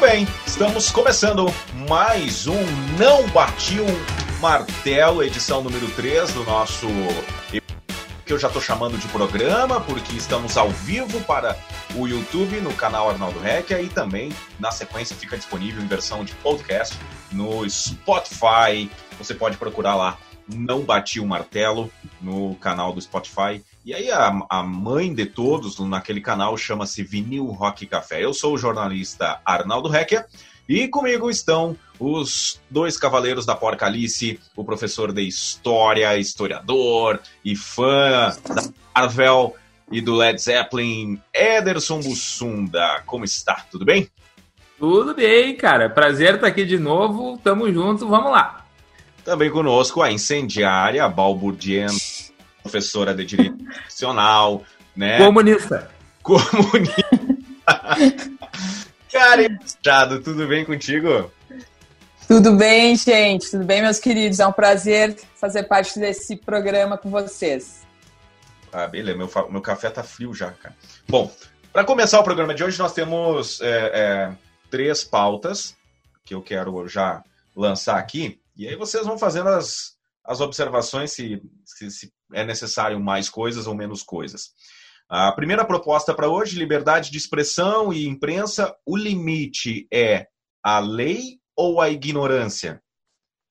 bem, estamos começando mais um Não Batiu Martelo, edição número 3 do nosso que eu já estou chamando de programa, porque estamos ao vivo para o YouTube no canal Arnaldo Recchia e também na sequência fica disponível em versão de podcast no Spotify. Você pode procurar lá Não Bati o Martelo no canal do Spotify. E aí a, a mãe de todos naquele canal chama-se Vinil Rock Café. Eu sou o jornalista Arnaldo Recchia e comigo estão os dois cavaleiros da Porcalice, o professor de História, historiador e fã da Marvel e do Led Zeppelin, Ederson Bussunda. Como está? Tudo bem? Tudo bem, cara. Prazer estar aqui de novo. Tamo junto, vamos lá. Também conosco a incendiária, a balbudiana, professora de Direito Constitucional, né? Comunista. Comunista. Cara, tudo bem contigo? Tudo bem, gente. Tudo bem, meus queridos. É um prazer fazer parte desse programa com vocês. Ah, beleza. Meu, meu café tá frio já, cara. Bom, para começar o programa de hoje, nós temos é, é, três pautas que eu quero já lançar aqui. E aí vocês vão fazendo as, as observações se, se, se é necessário mais coisas ou menos coisas. A primeira proposta para hoje, liberdade de expressão e imprensa, o limite é a lei ou a ignorância?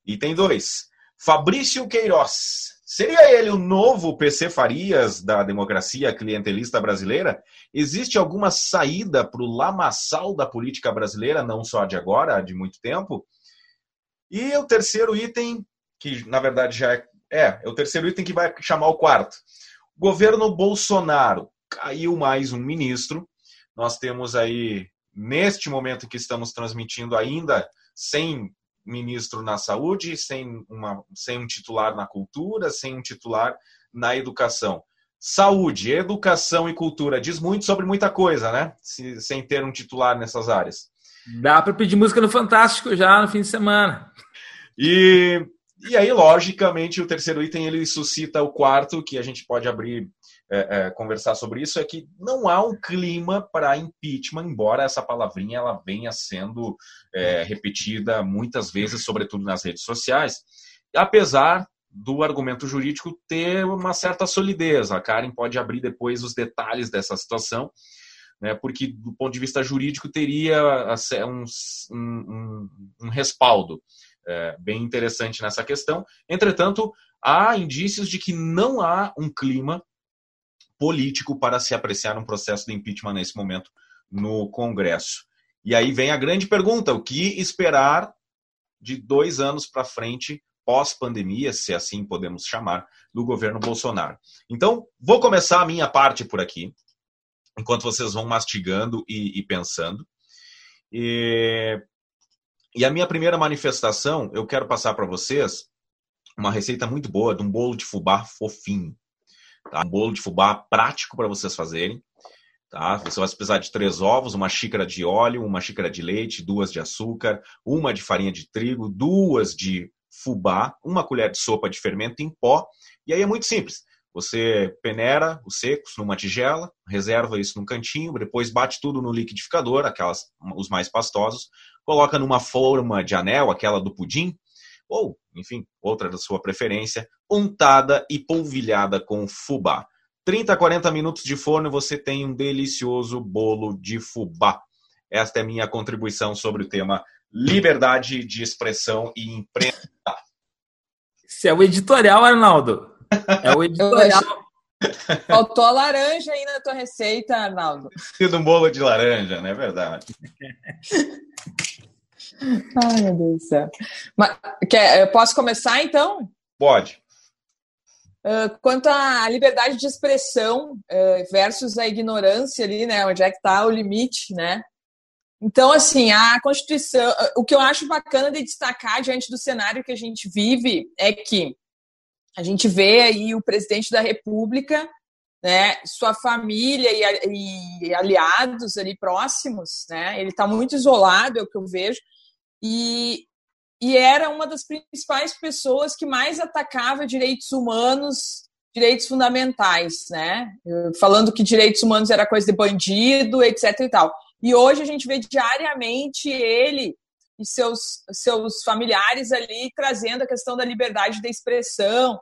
Item 2. Fabrício Queiroz. Seria ele o novo PC Farias da democracia clientelista brasileira? Existe alguma saída para o lamaçal da política brasileira, não só de agora, de muito tempo? E o terceiro item, que na verdade já é, é, é o terceiro item que vai chamar o quarto. Governo Bolsonaro. Caiu mais um ministro. Nós temos aí, neste momento que estamos transmitindo ainda, sem ministro na saúde, sem, uma, sem um titular na cultura, sem um titular na educação. Saúde, educação e cultura diz muito sobre muita coisa, né? Se, sem ter um titular nessas áreas. Dá para pedir música no Fantástico já no fim de semana. E e aí, logicamente, o terceiro item ele suscita o quarto, que a gente pode abrir, é, é, conversar sobre isso, é que não há um clima para impeachment, embora essa palavrinha ela venha sendo é, repetida muitas vezes, sobretudo nas redes sociais, apesar do argumento jurídico ter uma certa solidez. A Karen pode abrir depois os detalhes dessa situação, né, porque do ponto de vista jurídico teria um, um, um respaldo é, bem interessante nessa questão. Entretanto, há indícios de que não há um clima político para se apreciar um processo de impeachment nesse momento no Congresso. E aí vem a grande pergunta: o que esperar de dois anos para frente, pós-pandemia, se assim podemos chamar, do governo Bolsonaro? Então, vou começar a minha parte por aqui, enquanto vocês vão mastigando e, e pensando. E e a minha primeira manifestação, eu quero passar para vocês uma receita muito boa de um bolo de fubá fofinho. Tá? Um bolo de fubá prático para vocês fazerem. Tá? Você vai precisar de três ovos, uma xícara de óleo, uma xícara de leite, duas de açúcar, uma de farinha de trigo, duas de fubá, uma colher de sopa de fermento em pó. E aí é muito simples. Você peneira os secos numa tigela, reserva isso num cantinho, depois bate tudo no liquidificador, aquelas os mais pastosos, coloca numa forma de anel, aquela do pudim, ou, enfim, outra da sua preferência, untada e polvilhada com fubá. 30 a 40 minutos de forno e você tem um delicioso bolo de fubá. Esta é a minha contribuição sobre o tema liberdade de expressão e imprensa. Isso é o editorial, Arnaldo. É o editorial. Faltou a laranja aí na tua receita, Arnaldo. Sido um bolo de laranja, não é verdade? Ai, meu Deus do céu. Mas, quer, eu posso começar, então? Pode. Uh, quanto à liberdade de expressão uh, versus a ignorância ali, né? Onde é que está o limite, né? Então, assim, a Constituição... O que eu acho bacana de destacar diante do cenário que a gente vive é que a gente vê aí o presidente da República, né, sua família e, e aliados ali próximos, né, ele está muito isolado, é o que eu vejo, e, e era uma das principais pessoas que mais atacava direitos humanos, direitos fundamentais, né, falando que direitos humanos era coisa de bandido, etc e tal. E hoje a gente vê diariamente ele e seus, seus familiares ali trazendo a questão da liberdade de expressão,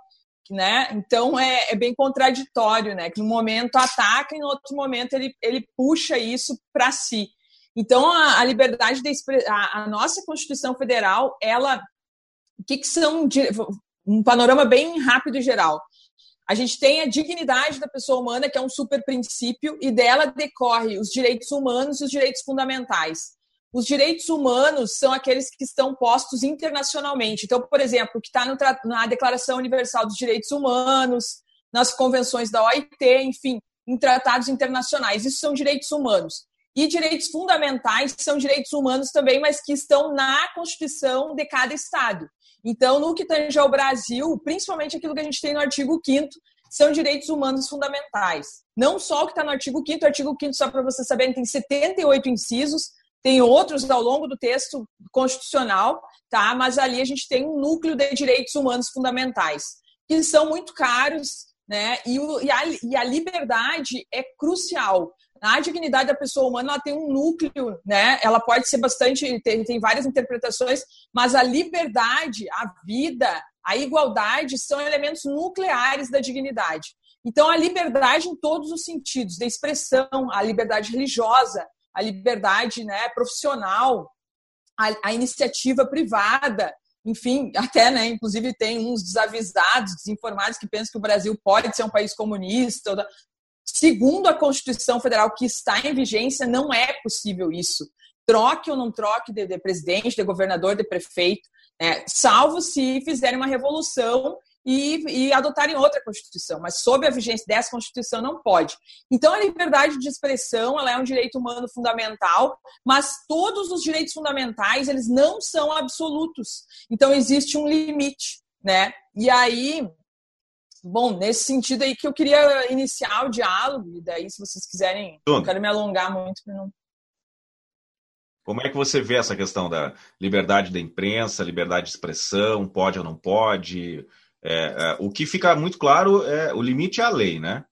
né? Então é, é, bem contraditório, né? Que no momento ataca e no outro momento ele, ele puxa isso para si. Então a, a liberdade de a, a nossa Constituição Federal, ela, o que, que são um panorama bem rápido e geral. A gente tem a dignidade da pessoa humana, que é um super princípio, e dela decorre os direitos humanos e os direitos fundamentais. Os direitos humanos são aqueles que estão postos internacionalmente. Então, por exemplo, o que está na Declaração Universal dos Direitos Humanos, nas convenções da OIT, enfim, em tratados internacionais. Isso são direitos humanos. E direitos fundamentais são direitos humanos também, mas que estão na Constituição de cada Estado. Então, no que tange ao Brasil, principalmente aquilo que a gente tem no artigo 5 são direitos humanos fundamentais. Não só o que está no artigo 5 o artigo 5 só para vocês saberem, tem 78 incisos, tem outros ao longo do texto constitucional, tá? Mas ali a gente tem um núcleo de direitos humanos fundamentais, que são muito caros, né? E, o, e, a, e a liberdade é crucial. A dignidade da pessoa humana ela tem um núcleo, né? Ela pode ser bastante, tem, tem várias interpretações, mas a liberdade, a vida, a igualdade são elementos nucleares da dignidade. Então, a liberdade em todos os sentidos, da expressão, a liberdade religiosa, a liberdade né, profissional, a, a iniciativa privada, enfim, até, né, inclusive tem uns desavisados, desinformados que pensam que o Brasil pode ser um país comunista. Segundo a Constituição Federal que está em vigência, não é possível isso. Troque ou não troque de, de presidente, de governador, de prefeito, né, salvo se fizerem uma revolução e, e adotarem outra Constituição, mas sob a vigência dessa Constituição não pode. Então, a liberdade de expressão ela é um direito humano fundamental, mas todos os direitos fundamentais eles não são absolutos. Então, existe um limite, né? E aí, bom, nesse sentido aí que eu queria iniciar o diálogo, e daí, se vocês quiserem, não quero me alongar muito para não como é que você vê essa questão da liberdade da imprensa, liberdade de expressão, pode ou não pode? É, é, o que fica muito claro é o limite é a lei, né?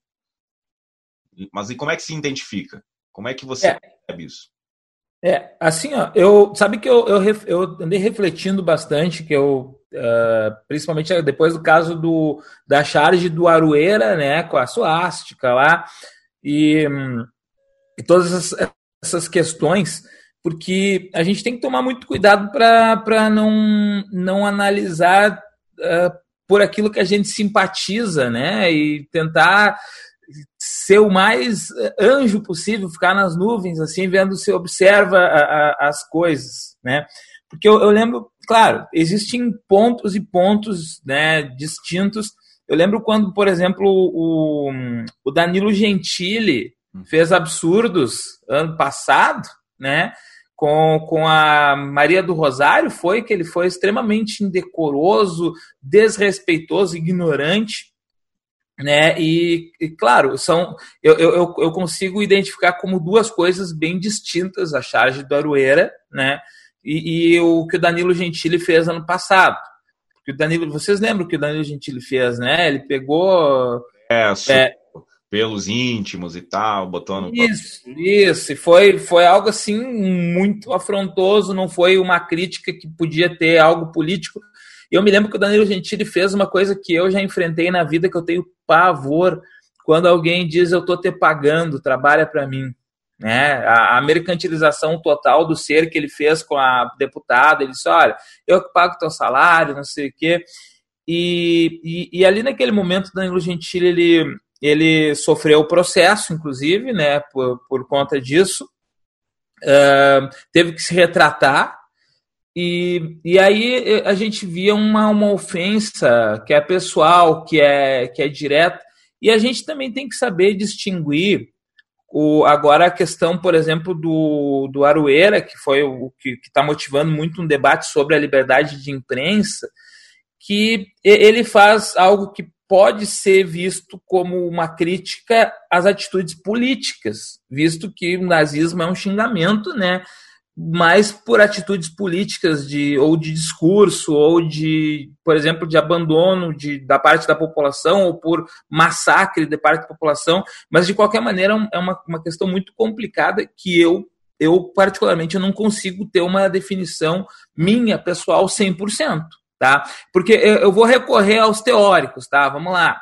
Mas e como é que se identifica? Como é que você é. percebe isso? É, assim, ó, eu sabe que eu, eu, eu andei refletindo bastante, que eu, uh, principalmente depois do caso do, da charge do Arueira, né, com a suástica lá, e, e todas essas, essas questões, porque a gente tem que tomar muito cuidado para não, não analisar uh, por aquilo que a gente simpatiza, né? E tentar ser o mais anjo possível, ficar nas nuvens, assim, vendo se observa a, a, as coisas, né? Porque eu, eu, lembro, claro, existem pontos e pontos né, distintos. Eu lembro quando, por exemplo, o, o Danilo Gentili hum. fez absurdos ano passado, né? Com, com a Maria do Rosário foi que ele foi extremamente indecoroso, desrespeitoso, ignorante, né? E, e claro, são eu, eu, eu consigo identificar como duas coisas bem distintas a charge do Arueira, né? E, e o que o Danilo Gentili fez ano passado. Porque o Danilo, vocês lembram o que o Danilo Gentili fez, né? Ele pegou é, é pelos íntimos e tal, botando. Isso, isso. E foi, foi algo assim muito afrontoso, não foi uma crítica que podia ter algo político. E eu me lembro que o Danilo Gentili fez uma coisa que eu já enfrentei na vida, que eu tenho pavor, quando alguém diz eu tô te pagando, trabalha para mim. Né? A, a, mercantilização total do ser que ele fez com a deputada, ele disse, olha, eu que pago teu salário, não sei o quê. E, e, e ali naquele momento, Danilo Gentili, ele, ele sofreu o processo, inclusive, né, por, por conta disso. Uh, teve que se retratar. E, e aí a gente via uma, uma ofensa que é pessoal, que é, que é direta. E a gente também tem que saber distinguir o, agora a questão, por exemplo, do, do Arueira, que foi o que está motivando muito um debate sobre a liberdade de imprensa, que ele faz algo que pode ser visto como uma crítica às atitudes políticas, visto que o nazismo é um xingamento, né? Mas por atitudes políticas de ou de discurso ou de, por exemplo, de abandono de, da parte da população ou por massacre de parte da população, mas de qualquer maneira é uma, uma questão muito complicada que eu eu particularmente eu não consigo ter uma definição minha pessoal 100%, tá? Porque eu, vou recorrer aos teóricos, tá? Vamos lá.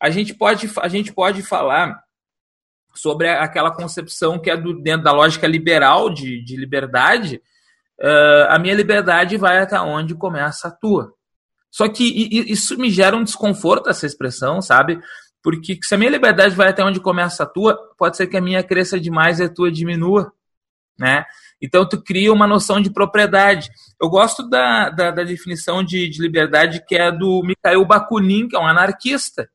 A gente pode a gente pode falar sobre aquela concepção que é do, dentro da lógica liberal de, de liberdade, uh, a minha liberdade vai até onde começa a tua. Só que isso me gera um desconforto, essa expressão, sabe? Porque se a minha liberdade vai até onde começa a tua, pode ser que a minha cresça demais e a tua diminua, né? Então tu cria uma noção de propriedade. Eu gosto da, da, da definição de, de, liberdade que é do Mikhail Bakunin, que é um anarquista.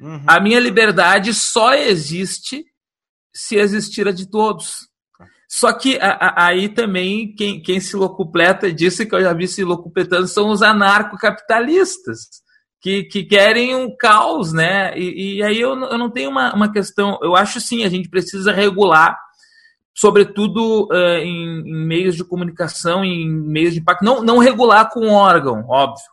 Uhum. A minha liberdade só existe se existir a de todos. Só que a, a, aí também quem, quem se locupleta disso, que eu já vi se locupletando, são os anarcocapitalistas, que, que querem um caos, né? E, e aí eu, eu não tenho uma, uma questão. Eu acho sim, a gente precisa regular, sobretudo uh, em, em, meios de comunicação, em meios de impacto. Não, não regular com órgão, óbvio,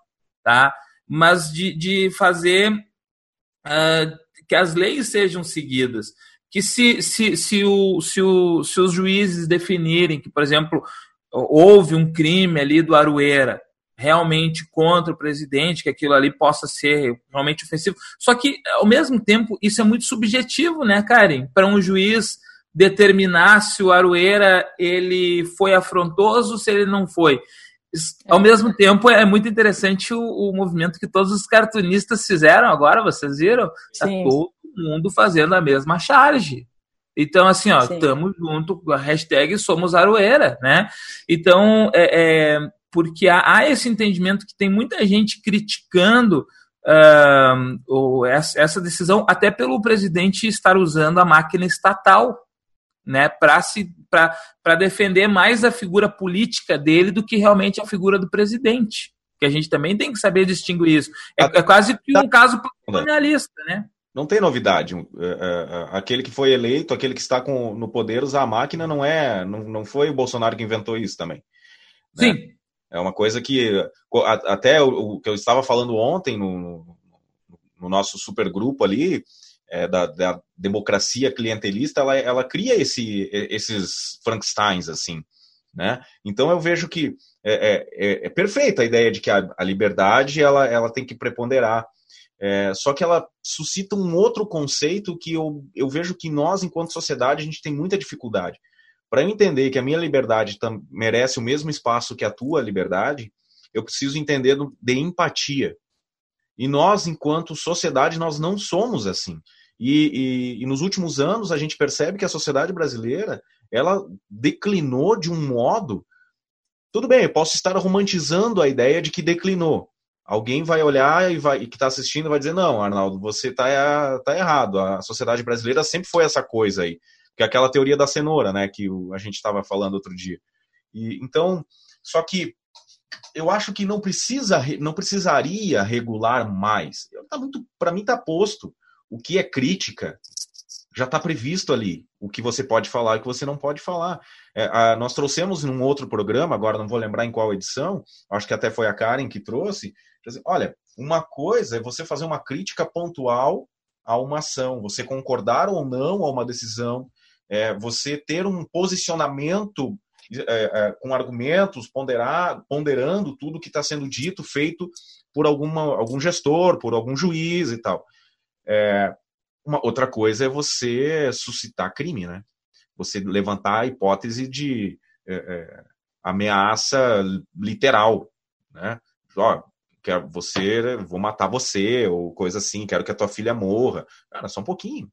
tá? Mas de, de fazer uh, que as leis sejam seguidas que se, se, se, o, se, o, se os juízes definirem que, por exemplo, houve um crime ali do Arueira realmente contra o presidente, que aquilo ali possa ser realmente ofensivo. Só que, ao mesmo tempo, isso é muito subjetivo, né, Karen? Para um juiz determinar se o Arueira ele foi afrontoso, se ele não foi. Ao mesmo tempo, é muito interessante o, o movimento que todos os cartunistas fizeram agora, vocês viram? Tá todo mundo fazendo a mesma charge. Então, assim, ó, estamos junto com a hashtag Somos Aroeira, né? Então, é, é porque há, há, esse entendimento que tem muita gente criticando uh, essa, essa decisão, até pelo presidente estar usando a máquina estatal, né, para defender mais a figura política dele do que realmente a figura do presidente. Que a gente também tem que saber distinguir isso. É, é quase que um caso colonialista, né? não tem novidade. É, é, é, aquele que foi eleito, aquele que está com, no poder usar a máquina, não é, não, não foi o Bolsonaro que inventou isso também. Né? Sim. É uma coisa que até o, que eu estava falando ontem no, no nosso supergrupo ali é, da, da, democracia clientelista, ela, ela cria esse, esses Frankensteins assim, né? Então eu vejo que é, é, é perfeita a ideia de que a, a liberdade ela, ela tem que preponderar é, só que ela suscita um outro conceito que eu, eu vejo que nós, enquanto sociedade, a gente tem muita dificuldade. Para eu entender que a minha liberdade merece o mesmo espaço que a tua liberdade, eu preciso entender de empatia. E nós, enquanto sociedade, nós não somos assim. E, e, e, nos últimos anos a gente percebe que a sociedade brasileira ela declinou de um modo. Tudo bem, eu posso estar romantizando a ideia de que declinou, alguém vai olhar e, vai, e que está assistindo vai dizer: não, Arnaldo, você está tá errado. A sociedade brasileira sempre foi essa coisa aí. Que é aquela teoria da cenoura, né? Que a gente estava falando outro dia. E, então, só que eu acho que não precisa, não precisaria regular mais. Tá muito, para mim está posto. O que é crítica já está previsto ali. O que você pode falar e o que você não pode falar. É, a, nós trouxemos num outro programa, agora não vou lembrar em qual edição, acho que até foi a Karen que trouxe, olha, uma coisa é você fazer uma crítica pontual a uma ação, você concordar ou não a uma decisão, é, você ter um posicionamento é, é, com argumentos, ponderar, ponderando tudo que está sendo dito, feito por alguma, algum gestor, por algum juiz e tal. É, uma outra coisa é você suscitar crime, né? Você levantar a hipótese de é, é, ameaça literal, né? Ó, quero você, vou matar você, ou coisa assim, quero que a tua filha morra. Cara, só um pouquinho.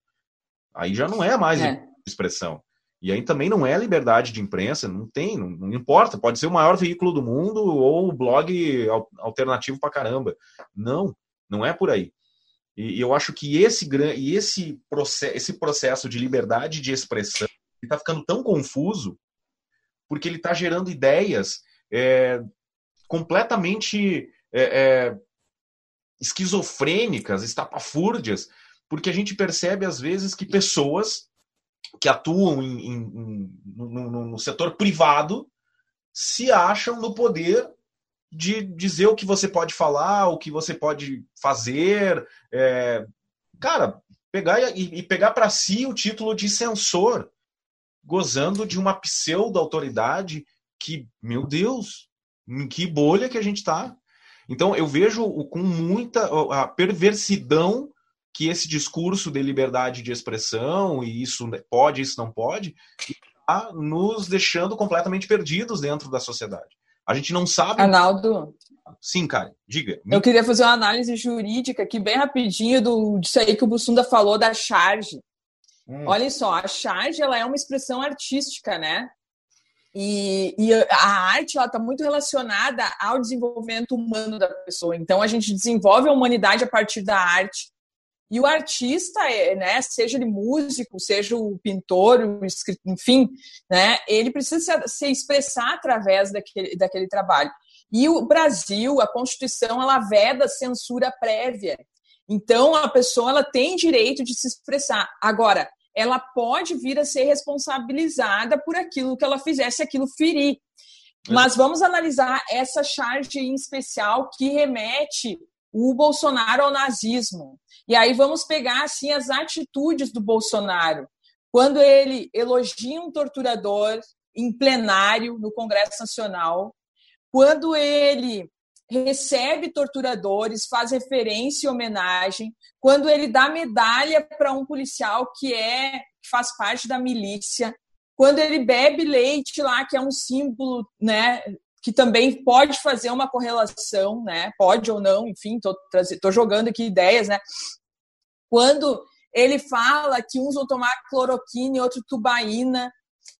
Aí já não é mais é. expressão. E aí também não é liberdade de imprensa, não tem, não, não, importa, pode ser o maior veículo do mundo ou blog alternativo pra caramba. Não, não é por aí. E, eu acho que esse, e esse, processo, esse processo de liberdade de expressão está ficando tão confuso porque ele está gerando ideias é, completamente é, é, esquizofrênicas, estapafúrdias, porque a gente percebe às vezes que pessoas que atuam em, em, em, no, no, setor privado se acham no poder de dizer o que você pode falar, o que você pode fazer. É, cara, pegar e, e pegar para si o título de censor. gozando de uma pseudo-autoridade que, meu Deus, em que bolha que a gente está. Então, eu vejo com muita a perversidão que esse discurso de liberdade de expressão, e isso pode, isso não pode, está nos deixando completamente perdidos dentro da sociedade. A gente não sabe. Arnaldo. Sim, cara, diga. Eu queria fazer uma análise jurídica aqui, bem rapidinho, do, disso aí que o Bussunda falou da charge. Hum. Olha só, a charge ela é uma expressão artística, né? E, e a arte está muito relacionada ao desenvolvimento humano da pessoa. Então a gente desenvolve a humanidade a partir da arte. E o artista, é, né, seja ele músico, seja o pintor, o enfim, né, ele precisa se, se expressar através daquele, daquele trabalho. E o Brasil, a Constituição, ela veda censura prévia. Então, a pessoa ela tem direito de se expressar. Agora, ela pode vir a ser responsabilizada por aquilo que ela fizesse, aquilo ferir. Mas vamos analisar essa charge em especial que remete o Bolsonaro ao nazismo. E aí vamos pegar assim as atitudes do Bolsonaro. Quando ele elogia um torturador em plenário no Congresso Nacional, quando ele recebe torturadores, faz referência e homenagem, quando ele dá medalha para um policial que é que faz parte da milícia, quando ele bebe leite lá, que é um símbolo, né, que também pode fazer uma correlação, né, pode ou não, enfim, tô, tô jogando aqui ideias, né, quando ele fala que uns vão tomar cloroquina e outro tubaína,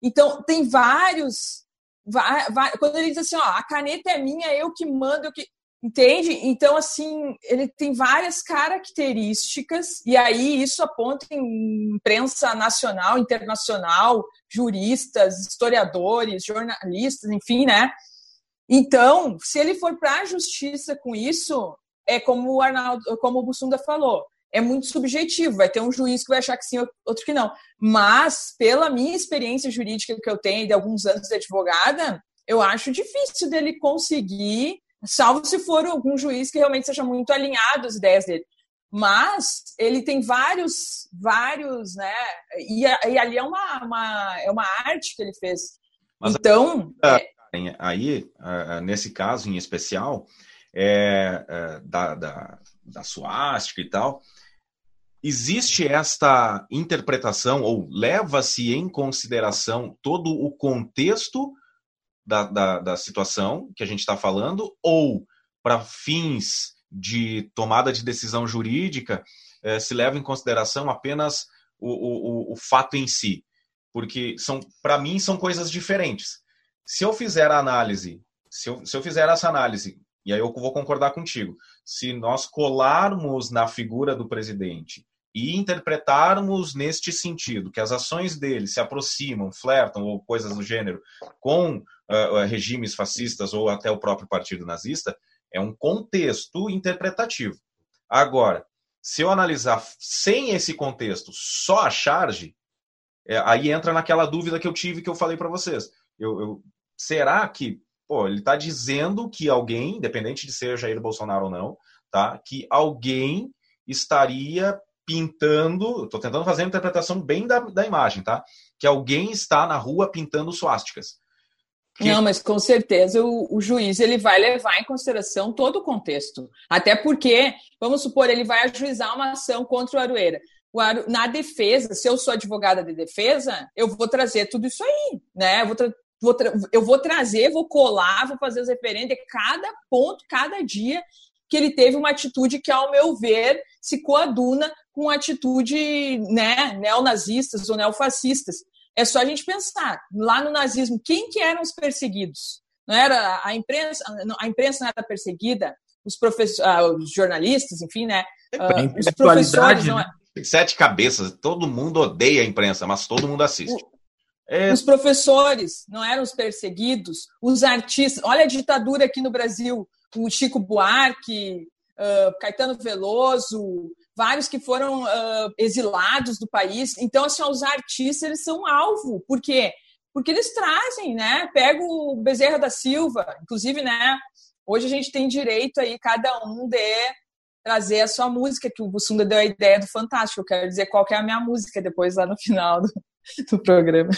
então tem vários vai, vai, quando ele diz assim, ó, a caneta é minha, eu que mando, eu que. Entende? Então, assim, ele tem várias características, e aí isso aponta em imprensa nacional, internacional, juristas, historiadores, jornalistas, enfim, né? Então, se ele for para a justiça com isso, é como o Arnaldo, como o Bussunda falou, é muito subjetivo. Vai ter um juiz que vai achar que sim, outro que não. Mas, pela minha experiência jurídica que eu tenho de alguns anos de advogada, eu acho difícil dele conseguir, salvo se for algum juiz que realmente seja muito alinhado às ideias dele. Mas ele tem vários, vários, né? E, e ali é uma, uma, é uma arte que ele fez. Mas então. É... Aí, nesse caso em especial, é, é, da, da, da suástica e tal, existe esta interpretação ou leva-se em consideração todo o contexto da, da, da situação que a gente está falando ou para fins de tomada de decisão jurídica eh, se leva em consideração apenas o, o, o fato em si? Porque são para mim são coisas diferentes se eu fizer a análise se eu, se eu fizer essa análise e aí eu vou concordar contigo se nós colarmos na figura do presidente e interpretarmos neste sentido que as ações dele se aproximam, flertam ou coisas do gênero com uh, regimes fascistas ou até o próprio partido nazista, é um contexto interpretativo. Agora, se eu analisar sem esse contexto só a charge, é, aí entra naquela dúvida que eu tive que eu falei para vocês. Eu, eu, será que pô, ele está dizendo que alguém, independente de ser Jair Bolsonaro ou não, tá, que alguém estaria pintando, estou tentando fazer a interpretação bem da, da imagem, tá? Que alguém está na rua pintando suásticas. Que... Não, mas com certeza o, o, juiz ele vai levar em consideração todo o contexto. Até porque, vamos supor, ele vai ajuizar uma ação contra o Arueira. Na defesa, se eu sou advogada de defesa, eu vou trazer tudo isso aí, né? Eu vou, tra... vou eu vou trazer, vou colar, vou fazer os referentes de cada ponto, cada dia que ele teve uma atitude que, ao meu ver, se coaduna com atitude né, neonazistas ou neofascistas. É só a gente pensar, lá no nazismo, quem que eram os perseguidos? Não era a imprensa, a imprensa não era perseguida, os, ah, os jornalistas, enfim, né? Uh, os professores não... Né? Sete cabeças, todo mundo odeia a imprensa, mas todo mundo assiste. É... Os professores não eram os perseguidos, os artistas. Olha a ditadura aqui no Brasil o Chico Buarque, uh, Caetano Veloso, vários que foram uh, exilados do país. Então, assim, os artistas eles são alvo. Por quê? Porque eles trazem, né? Pega o Bezerra da Silva, inclusive, né? Hoje a gente tem direito aí, cada um de trazer a sua música, que o Bussunda deu a ideia do Fantástico. Eu quero dizer qual que é a minha música depois lá no final do, do programa.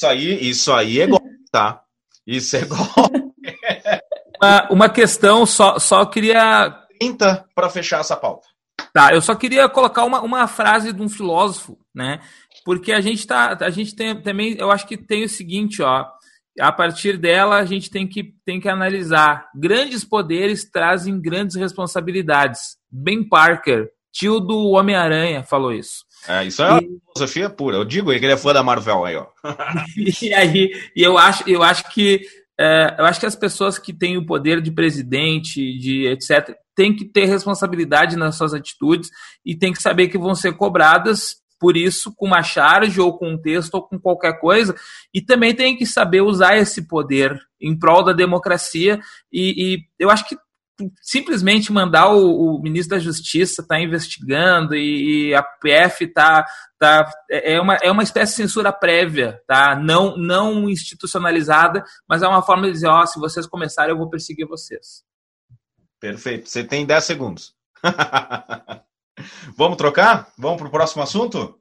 Isso aí, isso aí é golpe, tá? Isso é golpe. uma, uma questão, só, só queria. 30 para fechar essa pauta. Tá, eu só queria colocar uma, uma frase de um filósofo, né? Porque a gente tá. A gente tem também, eu acho que tem o seguinte, ó. A partir dela, a gente tem que, tem que analisar. Grandes poderes trazem grandes responsabilidades. Ben Parker, tio do Homem-Aranha, falou isso. É, isso é e... filosofia pura. Eu digo que ele é fã da Marvel aí, ó. e aí, e eu acho, eu acho que é, eu acho que as pessoas que têm o poder de presidente, de etc., têm que ter responsabilidade nas suas atitudes e têm que saber que vão ser cobradas por isso com uma charge ou com um texto ou com qualquer coisa e também tem que saber usar esse poder em prol da democracia e, e eu acho que simplesmente mandar o, o, ministro da Justiça estar tá investigando e, e, a PF tá, tá é, é uma, é uma espécie de censura prévia, tá? Não, não institucionalizada, mas é uma forma de dizer, ó, oh, se vocês começarem, eu vou perseguir vocês. Perfeito. Você tem 10 segundos. Vamos trocar? Vamos para o próximo assunto?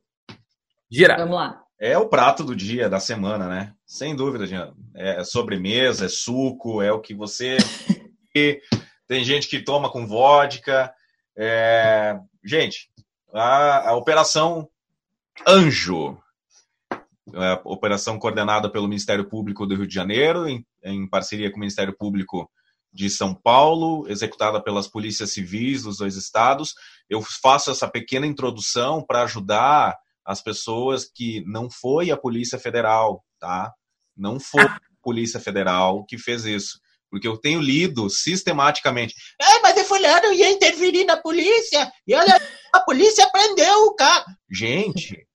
Gira. Vamos lá. É o prato do dia, da semana, né? Sem dúvida, Jean. É sobremesa, é suco, é o que você tem gente que toma com vodka. É... Gente, a, a Operação Anjo, a é, operação coordenada pelo Ministério Público do Rio de Janeiro, em, em parceria com o Ministério Público de São Paulo, executada pelas polícias civis dos dois estados. Eu faço essa pequena introdução para ajudar as pessoas que não foi a Polícia Federal, tá? Não foi a Polícia Federal que fez isso. Porque eu tenho lido sistematicamente. É, mas o fulano ia interferir na polícia. E olha, a polícia prendeu o cara. Gente,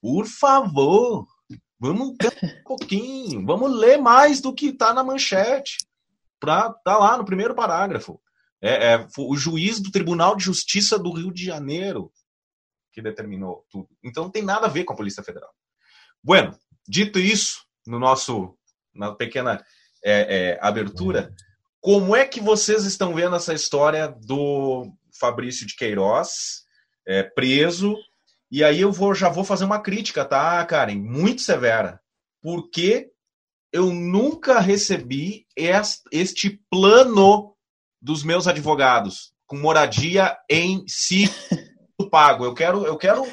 por favor, vamos um pouquinho. Vamos ler mais do que está na manchete. Pra tá lá no primeiro parágrafo. É, é, o juiz do Tribunal de Justiça do Rio de Janeiro que determinou tudo. Então não tem nada a ver com a Polícia Federal. Bueno, dito isso, no nosso na pequena é, é, abertura. Como é que vocês estão vendo essa história do Fabrício de Queiroz é, preso? E aí eu vou, já vou fazer uma crítica, tá, Karen? Muito severa. Porque eu nunca recebi este plano dos meus advogados com moradia em si pago. Eu quero, eu quero,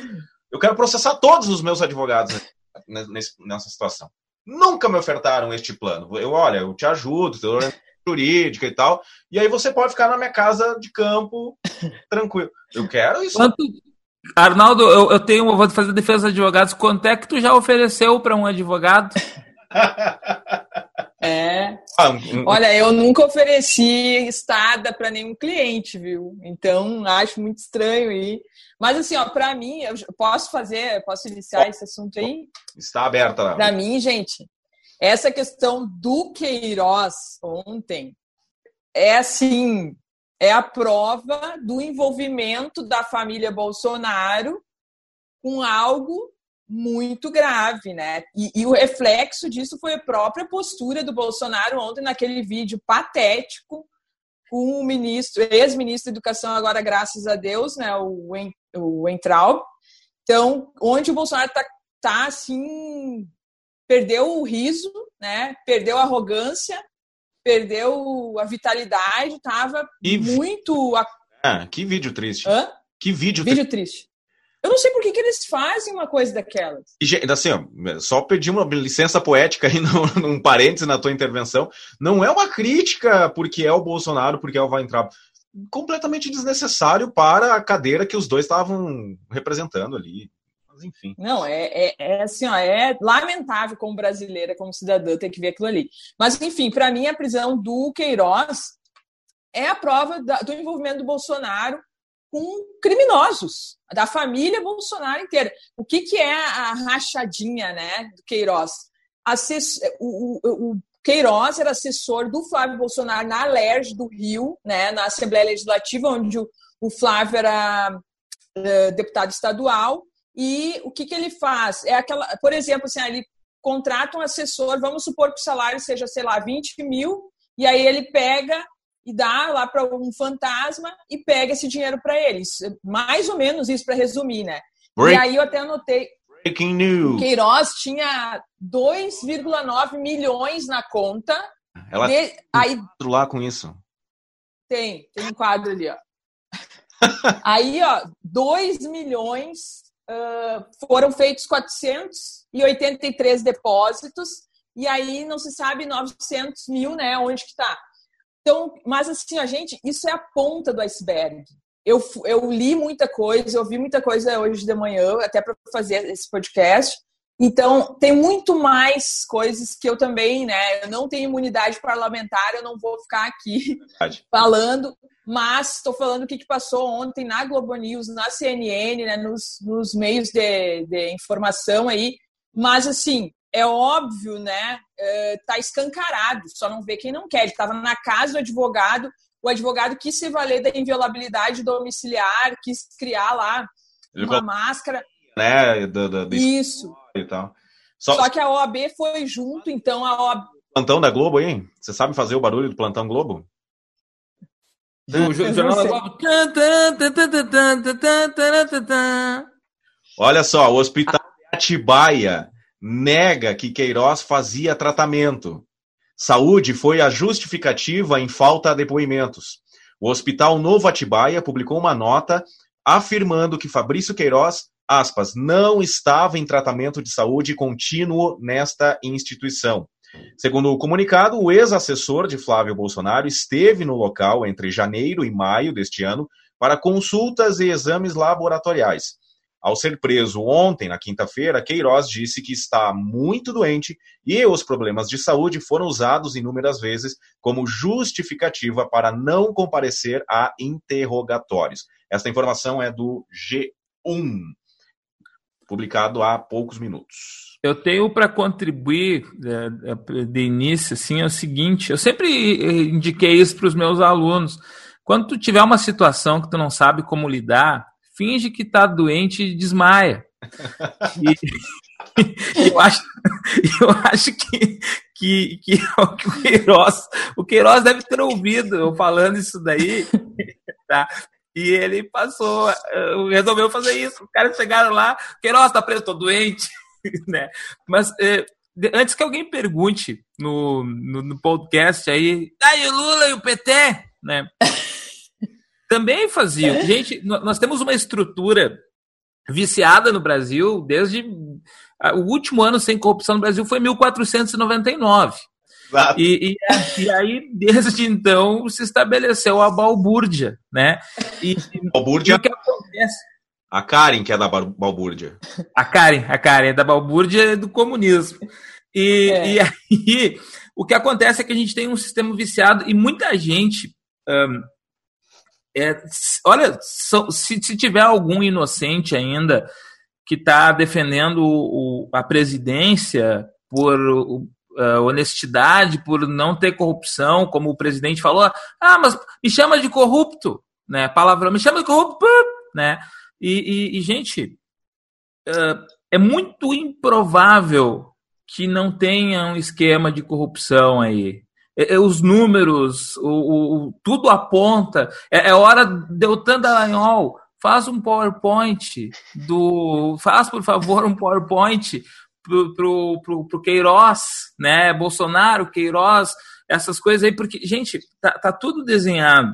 eu quero processar todos os meus advogados nessa situação nunca me ofertaram este plano. Eu, olha, eu te ajudo, te jurídica e tal, e aí você pode ficar na minha casa de campo tranquilo. Eu quero isso. Quanto... Arnaldo, eu, eu tenho, eu vou fazer defesa de advogados. Quanto é que tu já ofereceu para um advogado? É. Ah, olha, eu nunca ofereci estada para nenhum cliente, viu? Então acho muito estranho aí. Mas assim, ó, para mim, eu posso fazer, posso iniciar esse assunto aí? Está aberta. Para mim, gente, essa questão do Queiroz ontem é assim, é a prova do envolvimento da família Bolsonaro com algo muito grave, né? E, e, o reflexo disso foi a própria postura do Bolsonaro ontem naquele vídeo patético com o ministro, ex-ministro da Educação, agora graças a Deus, né? O, o Entraub. Então, onde o Bolsonaro tá, tá assim, perdeu o riso, né? Perdeu a arrogância, perdeu a vitalidade, tava e... muito. Ah, que vídeo triste. Hã? Que vídeo, vídeo triste. triste. Eu não sei por que, que eles fazem uma coisa daquelas. E, assim, ó, só pedir uma licença poética aí, num, num parênteses na tua intervenção. Não é uma crítica porque é o Bolsonaro, porque é o Weintraub. Completamente desnecessário para a cadeira que os dois estavam representando ali. Mas, enfim. Não, é, é, é assim, ó, é lamentável como brasileira, como cidadã, ter que ver aquilo ali. Mas, enfim, para mim, a prisão do Queiroz é a prova da, do envolvimento do Bolsonaro com criminosos, da família Bolsonaro inteira. O que, que é a rachadinha né, do Queiroz? Assess... O, o, o, Queiroz era assessor do Flávio Bolsonaro na Alerj do Rio, né, na Assembleia Legislativa, onde o, o Flávio era uh, deputado estadual. E o que, que ele faz? É aquela, por exemplo, assim, ele contrata um assessor, vamos supor que o salário seja, sei lá, 20 mil, e aí ele pega e dá lá para um fantasma e pega esse dinheiro para eles. Mais ou menos isso para resumir, né? Break. E aí eu até anotei. Breaking news. Queiroz tinha 2,9 milhões na conta. Ela de, aí lá com isso. tem, tem um quadro ali, ó. aí, ó, 2 milhões uh, foram feitos 483 depósitos e aí não se sabe 900 mil, né? Onde que tá? Então, mas assim, a gente, isso é a ponta do iceberg. Eu, eu li muita coisa, eu vi muita coisa hoje de manhã, até para fazer esse podcast. Então, tem muito mais coisas que eu também, né? Eu não tenho imunidade parlamentar, eu não vou ficar aqui Verdade. falando, mas estou falando o que, que passou ontem na Globo News, na CNN, né? nos, nos meios de, de informação aí. Mas, assim, é óbvio, né? É, tá escancarado, só não vê quem não quer. Ele estava na casa do advogado, o advogado quis se valer da inviolabilidade domiciliar, quis criar lá uma máscara. Né, do, do, do Isso. E tal. Só... Só... que a OAB foi junto, então a OAB. Plantão da Globo aí? Você sabe fazer o barulho do plantão Globo? Do Jornal da Globo. Olha só, o Hospital Atibaia nega que Queiroz fazia tratamento. Saúde foi a justificativa em falta de depoimentos. O Hospital Novo Atibaia publicou uma nota afirmando que Fabrício Queiroz, aspas, não estava em tratamento de saúde contínuo nesta instituição. Segundo o comunicado, o ex-assessor de Flávio Bolsonaro esteve no local entre janeiro e maio deste ano para consultas e exames laboratoriais. Ao ser preso ontem, na quinta-feira, Queiroz disse que está muito doente e os problemas de saúde foram usados inúmeras vezes como justificativa para não comparecer a interrogatórios. Esta informação é do G1, publicado há poucos minutos. Eu tenho para contribuir é, de início, assim, é o seguinte: eu sempre indiquei isso para os meus alunos. Quando tu tiver uma situação que tu não sabe como lidar, finge que está doente e desmaia. E, eu acho, eu acho que, que, que o Queiroz, o Queiroz deve ter ouvido eu falando isso daí, tá? E ele passou, resolveu fazer isso. Os caras chegaram lá, Queiroz tá preso, tô doente, né? Mas é, antes que alguém pergunte no, no, no podcast aí, ah, o Lula e o PT, né? Também faziam. É. Gente, nós temos uma estrutura viciada no Brasil desde o último ano sem corrupção no Brasil foi 1499. E, e, e, aí, desde então, se estabeleceu a balbúrdia, né? E, balbúrdia? E o que acontece? A Karen, que é da balbúrdia. A Karen, a Karen é da balbúrdia do comunismo. E, é. e aí, o que acontece é que a gente tem um sistema viciado e muita gente um, é, olha, se, se, tiver algum inocente ainda que está defendendo o, a presidência por uh, honestidade, por não ter corrupção, como o presidente falou, ah, mas me chama de corrupto, né? Palavra, me chama de corrupto, né? E, e, e gente, uh, é muito improvável que não tenha um esquema de corrupção aí. É, é, os números, o, o, tudo aponta. É, é hora, Deltan Dallagnol, faz um PowerPoint do. Faz, por favor, um PowerPoint pro, pro, pro, pro Queiroz, né? Bolsonaro, Queiroz, essas coisas aí, porque, gente, tá, tá tudo desenhado.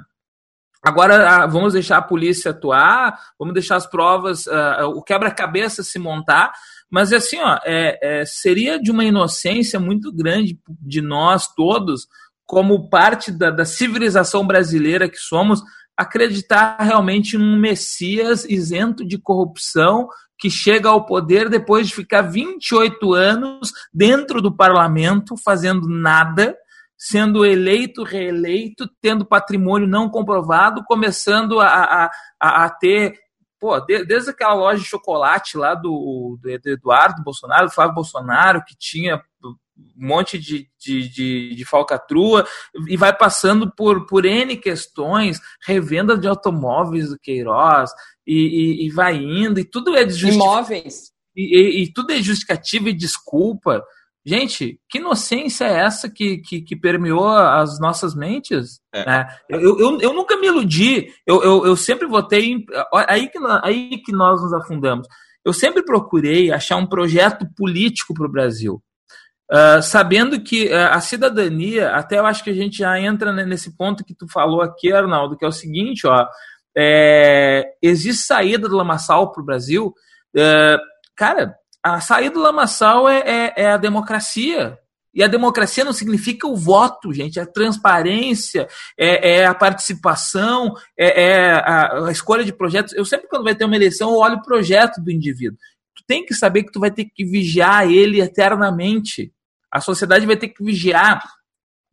Agora vamos deixar a polícia atuar, vamos deixar as provas, uh, o quebra-cabeça se montar, mas assim, ó, é, é, seria de uma inocência muito grande de nós todos, como parte da, da civilização brasileira que somos, acreditar realmente num Messias isento de corrupção que chega ao poder depois de ficar 28 anos dentro do parlamento fazendo nada, sendo eleito, reeleito, tendo patrimônio não comprovado, começando a, a, a ter pô, desde aquela loja de chocolate lá do, do Eduardo Bolsonaro, do Flávio Bolsonaro, que tinha um monte de, de, de, de, falcatrua, e vai passando por, por N questões, revenda de automóveis do Queiroz, e, e, e vai indo, e tudo é justificativo. Imóveis. E, e, tudo é justificativa e desculpa. Gente, que inocência é essa que, que, que permeou as nossas mentes? É. Né? Eu, eu, eu, nunca me iludi, eu, eu, eu sempre votei. Em, aí, que, aí que nós nos afundamos. eu sempre procurei achar um projeto político para o Brasil. Uh, sabendo que uh, a cidadania, até eu acho que a gente já entra nesse ponto que tu falou aqui, Arnaldo, que é o seguinte, ó, é, existe saída do lamaçal para o Brasil. É, cara, a saída do lamaçal é, é, é, a democracia. E a democracia não significa o voto, gente, é a transparência, é, é a participação, é, é a, a, escolha de projetos. Eu sempre, quando vai ter uma eleição, eu olho o projeto do indivíduo. Tu tem que saber que tu vai ter que vigiar ele eternamente. A sociedade vai ter que vigiar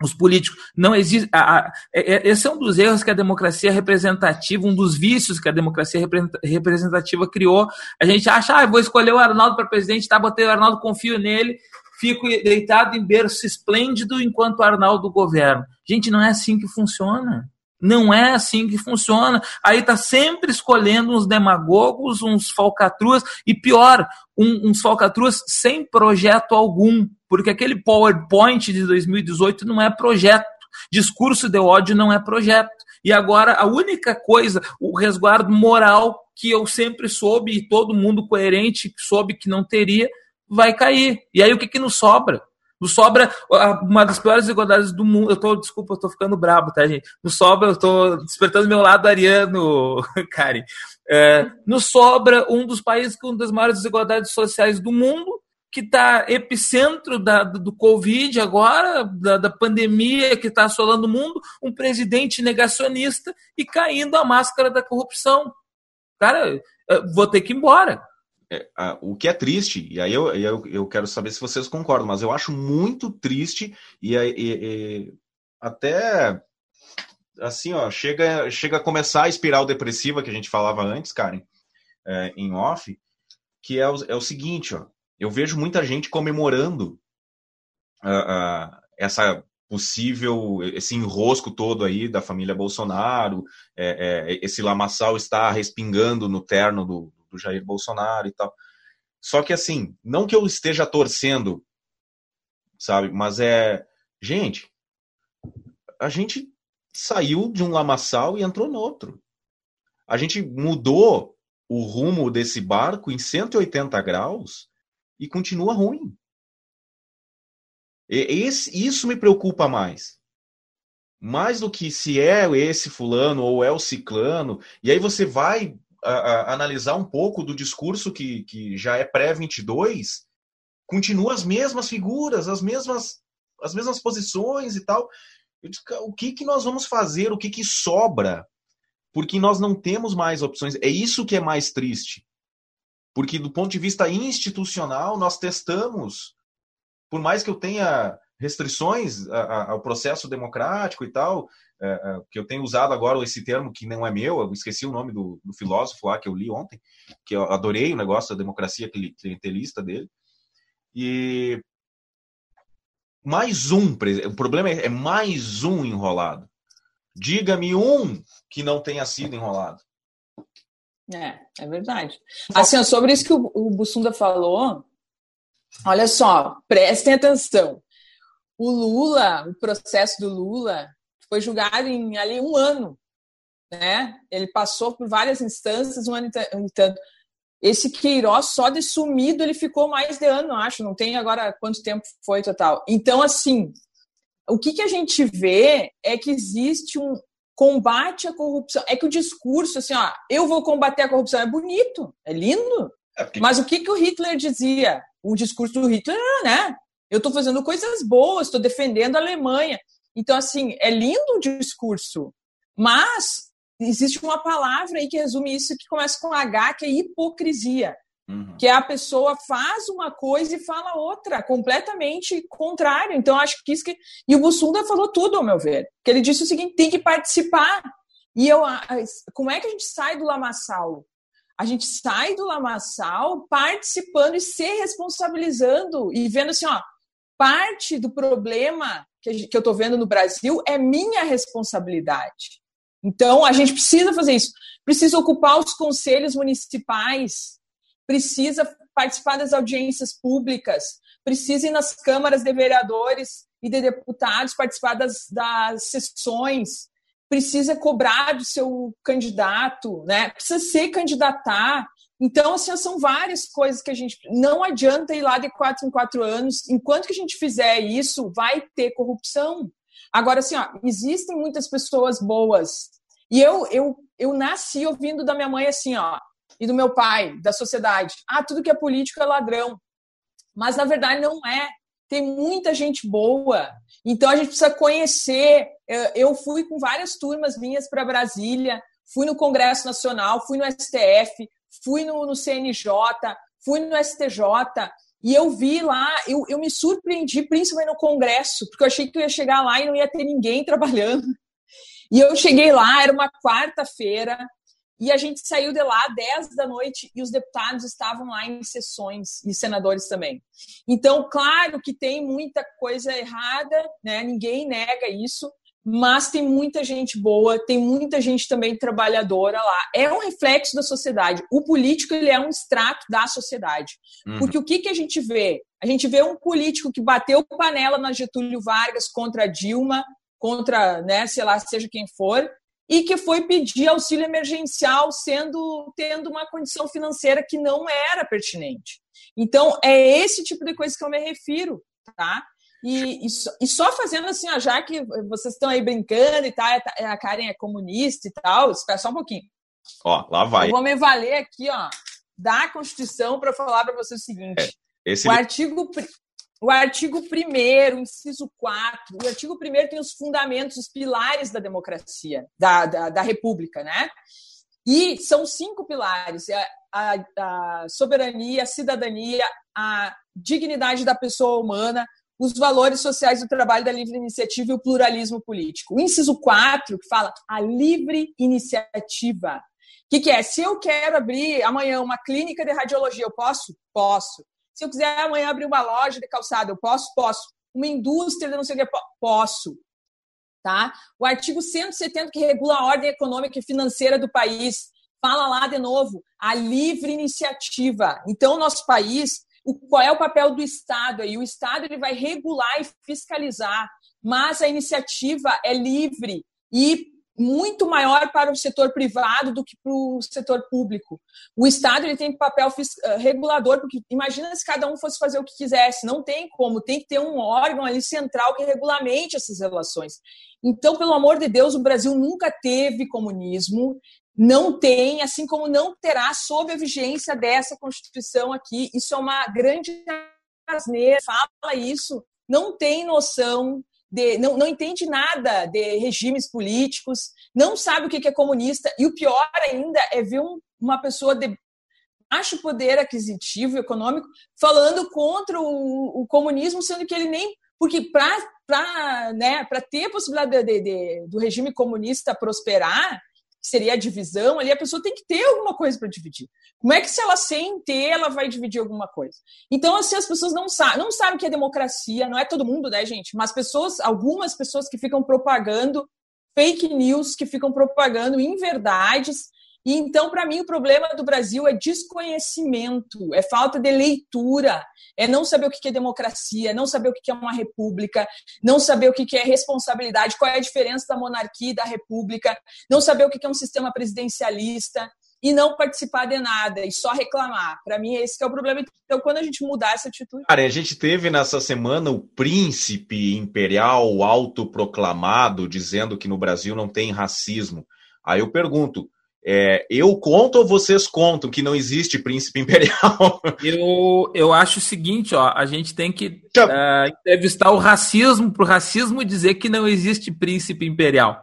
os políticos. Não existe. A, a, é, é, esse é um dos erros que a democracia representativa, um dos vícios que a democracia representativa criou. A gente acha, ah, vou escolher o Arnaldo para presidente, tá? Botei o Arnaldo, confio nele, fico deitado em berço esplêndido enquanto o Arnaldo governa. Gente, não é assim que funciona. Não é assim que funciona. Aí tá sempre escolhendo uns demagogos, uns falcatruas, e pior, um, uns falcatruas sem projeto algum porque aquele PowerPoint de 2018 não é projeto. Discurso de ódio não é projeto. E agora a única coisa, o resguardo moral que eu sempre soube e todo mundo coerente soube que não teria, vai cair. E aí o que, que nos sobra? Nos sobra uma das piores desigualdades do mundo. Eu tô, desculpa, eu tô ficando brabo, tá, gente? Nos sobra, eu tô despertando meu lado ariano, Karen. É, nos sobra um dos países com uma das maiores desigualdades sociais do mundo que está epicentro da, do Covid agora, da, da pandemia que está assolando o mundo, um presidente negacionista e caindo a máscara da corrupção. Cara, vou ter que ir embora. É, o que é triste, e aí eu, eu, eu, quero saber se vocês concordam, mas eu acho muito triste e, e, e até assim, ó, chega, chega a começar a espiral depressiva que a gente falava antes, Karen, é, em off, que é o, é o seguinte, ó, eu vejo muita gente comemorando uh, uh, essa possível, esse enrosco todo aí da família Bolsonaro, é, é, esse lamaçal está respingando no terno do, do Jair Bolsonaro e tal. Só que assim, não que eu esteja torcendo, sabe, mas é, gente, a gente saiu de um lamaçal e entrou no outro. A gente mudou o rumo desse barco em 180 graus e continua ruim. Esse, isso me preocupa mais. Mais do que se é esse fulano ou é o ciclano. E aí você vai a, a, analisar um pouco do discurso que, que já é pré-22, continua as mesmas figuras, as mesmas, as mesmas posições e tal. O que, que nós vamos fazer? O que, que sobra? Porque nós não temos mais opções. É isso que é mais triste. Porque, do ponto de vista institucional, nós testamos, por mais que eu tenha restrições ao processo democrático e tal, é, é, que eu tenho usado agora esse termo que não é meu, eu esqueci o nome do, do filósofo lá que eu li ontem, que eu adorei o negócio da democracia clientelista dele. E mais um, o problema é, é mais um enrolado. Diga-me um que não tenha sido enrolado. É, é verdade. Assim, sobre isso que o, o Bussunda falou, olha só, prestem atenção. O Lula, o processo do Lula, foi julgado em ali um ano, né? Ele passou por várias instâncias, um ano e tanto. Esse Queiroz, só de sumido, ele ficou mais de ano, acho. Não tem agora quanto tempo foi total. Então, assim, o que, que a gente vê é que existe um, combate à corrupção. É que o discurso, assim, ó, eu vou combater a corrupção, é bonito, é lindo. É porque... Mas o que, que o Hitler dizia? O discurso do Hitler era, né? Eu estou fazendo coisas boas, estou defendendo a Alemanha. Então, assim, é lindo o discurso. Mas existe uma palavra aí que resume isso, que começa com H, que é hipocrisia. Uhum. Que a pessoa faz uma coisa e fala outra, completamente contrário. Então, acho que isso que. E o Bussunda falou tudo, ao meu ver. Que ele disse o seguinte: tem que participar. E eu. Como é que a gente sai do lamaçal? A gente sai do lamaçal participando e se responsabilizando e vendo assim, ó, parte do problema que, eu estou vendo no Brasil é minha responsabilidade. Então, a gente precisa fazer isso. Precisa ocupar os conselhos municipais, precisa participar das audiências públicas, precisa ir nas câmaras de vereadores e de deputados participar das, das sessões, precisa cobrar do seu candidato, né? Precisa se candidatar. Então, assim, são várias coisas que a gente. Não adianta ir lá de quatro em quatro anos. Enquanto que a gente fizer isso, vai ter corrupção. Agora, assim, ó, existem muitas pessoas boas. E eu, eu, eu nasci ouvindo da minha mãe assim, ó, e do meu pai, da sociedade. Ah, tudo que é político é ladrão. Mas, na verdade, não é tem muita gente boa. Então a gente precisa conhecer. Eu fui com várias turmas minhas para Brasília, fui no Congresso Nacional, fui no STF, fui no, no, CNJ, fui no STJ. E eu vi lá, eu, eu me surpreendi, principalmente no Congresso, porque eu achei que eu ia chegar lá e não ia ter ninguém trabalhando. E eu cheguei lá, era uma quarta-feira, e a gente saiu de lá 10 da noite e os deputados estavam lá em sessões e senadores também. Então, claro que tem muita coisa errada, né? Ninguém nega isso, mas tem muita gente boa, tem muita gente também trabalhadora lá. É um reflexo da sociedade. O político ele é um extrato da sociedade. Uhum. Porque o que, que a gente vê? A gente vê um político que bateu panela na Getúlio Vargas contra Dilma, contra, né, sei lá, seja quem for, e que foi pedir auxílio emergencial sendo tendo uma condição financeira que não era pertinente. Então, é esse tipo de coisa que eu me refiro, tá? E, e, só, e só fazendo assim, ó, já que vocês estão aí brincando e tal, é, a Karen é comunista e tal, espera só um pouquinho. Ó, lá vai. Eu vou me valer aqui, ó, da Constituição para falar para vocês o seguinte. É, esse... O artigo o artigo 1 inciso 4, o artigo 1 tem os fundamentos, os pilares da democracia, da, da, da república, né? E são cinco pilares: a, a, a, soberania, a cidadania, a dignidade da pessoa humana, os valores sociais do trabalho da livre iniciativa e o pluralismo político. O inciso 4, que fala a livre iniciativa. O que, que é? Se eu quero abrir amanhã uma clínica de radiologia, eu posso? Posso. Se eu quiser amanhã abrir uma loja de calçado, eu posso? Posso. Uma indústria de não sei o que, posso. Tá? O artigo 170, que regula a ordem econômica e financeira do país, fala lá de novo, a livre iniciativa. Então, nosso país, o, qual é o papel do Estado aí? O Estado ele vai regular e fiscalizar, mas a iniciativa é livre e muito maior para o setor privado do que para o setor público. O Estado ele tem papel eh, regulador, porque imagina se cada um fosse fazer o que quisesse. Não tem como, tem que ter um órgão ali central que regulamente essas relações. Então, pelo amor de Deus, o Brasil nunca teve comunismo, não tem, assim como não terá sob a vigência dessa Constituição aqui. Isso é uma grande asneira, fala isso, não tem noção de, não, não entende nada de regimes políticos, não sabe o que é comunista, e o pior ainda é ver um, uma pessoa de baixo poder aquisitivo econômico falando contra o, o, comunismo, sendo que ele nem. Porque para né, ter a possibilidade de, de, de, do regime comunista prosperar, que seria a divisão, ali a pessoa tem que ter alguma coisa para dividir. Como é que se ela sem ter, ela vai dividir alguma coisa? Então, assim, as pessoas não sabem, não sabem que é democracia, não é todo mundo, né, gente? Mas pessoas, algumas pessoas que ficam propagando fake news, que ficam propagando inverdades, e então, para mim, o problema do Brasil é desconhecimento, é falta de leitura, é não saber o que é democracia, não saber o que é uma república, não saber o que é responsabilidade, qual é a diferença da monarquia e da república, não saber o que é um sistema presidencialista e não participar de nada e só reclamar. Para mim, esse é o problema. Então, quando a gente mudar essa atitude. Cara, a gente teve nessa semana o príncipe imperial autoproclamado dizendo que no Brasil não tem racismo. Aí eu pergunto é, eu conto ou vocês contam que não existe príncipe imperial? Eu, eu acho o seguinte, ó, a gente tem que uh, entrevistar o racismo para o racismo dizer que não existe príncipe imperial.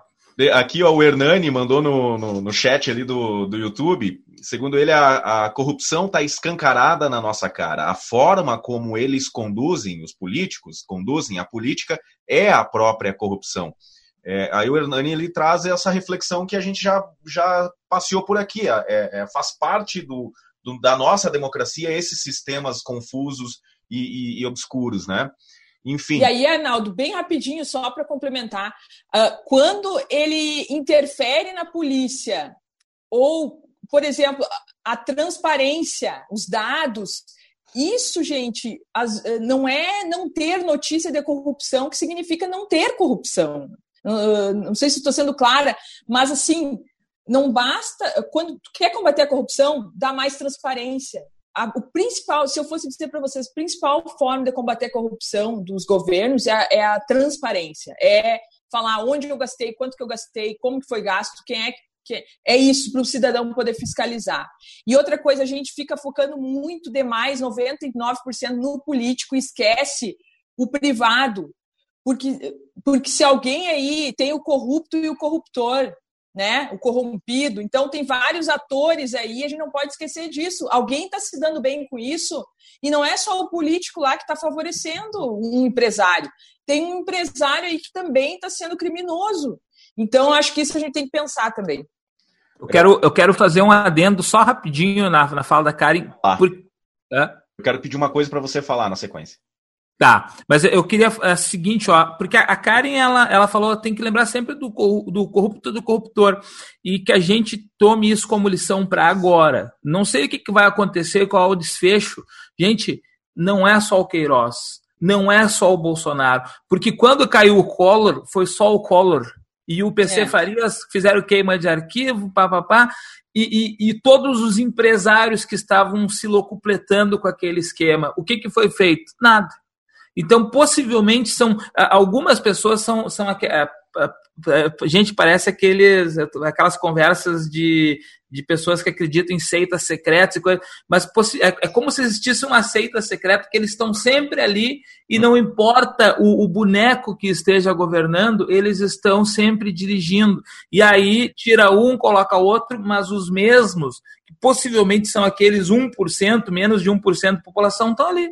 Aqui ó, o Hernani mandou no, no, no chat ali do, do YouTube. Segundo ele, a, a corrupção está escancarada na nossa cara. A forma como eles conduzem, os políticos conduzem a política, é a própria corrupção. É, aí o Hernani ele traz essa reflexão que a gente já, já passeou por aqui. É, é, faz parte do, do, da nossa democracia esses sistemas confusos e, e, e, obscuros, né? Enfim. E aí, Arnaldo, bem rapidinho, só para complementar, uh, quando ele interfere na polícia, ou, por exemplo, a transparência, os dados, isso, gente, as, não é não ter notícia de corrupção que significa não ter corrupção. Uh, não sei se estou sendo clara, mas assim, não basta. Quando tu quer combater a corrupção, dá mais transparência. O principal, se eu fosse dizer para vocês, a principal forma de combater a corrupção dos governos é a, é a transparência. É falar onde eu gastei, quanto que eu gastei, como que foi gasto, quem é que é isso para o cidadão poder fiscalizar. E outra coisa, a gente fica focando muito demais, 99% no político, esquece o privado. Porque, porque se alguém aí tem o corrupto e o corruptor, né? O corrompido. Então tem vários atores aí, a gente não pode esquecer disso. Alguém está se dando bem com isso e não é só o político lá que está favorecendo um empresário. Tem um empresário aí que também está sendo criminoso. Então acho que isso a gente tem que pensar também. Eu quero, eu quero fazer um adendo só rapidinho na, na fala da Karen. Ah, por... é? Eu quero pedir uma coisa para você falar na sequência. Tá, mas eu queria é o seguinte, ó, porque a Karen ela, ela falou tem que lembrar sempre do, do corrupto do corruptor e que a gente tome isso como lição para agora. Não sei o que, que vai acontecer, qual é o desfecho. Gente, não é só o Queiroz, não é só o Bolsonaro, porque quando caiu o Collor, foi só o Collor e o PC é. Farias fizeram queima de arquivo, papapá, e, e, e, todos os empresários que estavam se locupletando com aquele esquema. O que, que foi feito? Nada. Então, possivelmente, são algumas pessoas são, são gente parece aqueles, aquelas conversas de, de pessoas que acreditam em seitas secretas e mas é, é, como se existisse uma seita secreta que eles estão sempre ali e não importa o, o, boneco que esteja governando, eles estão sempre dirigindo. E aí tira um, coloca outro, mas os mesmos, que possivelmente são aqueles 1%, menos de 1% da população, estão ali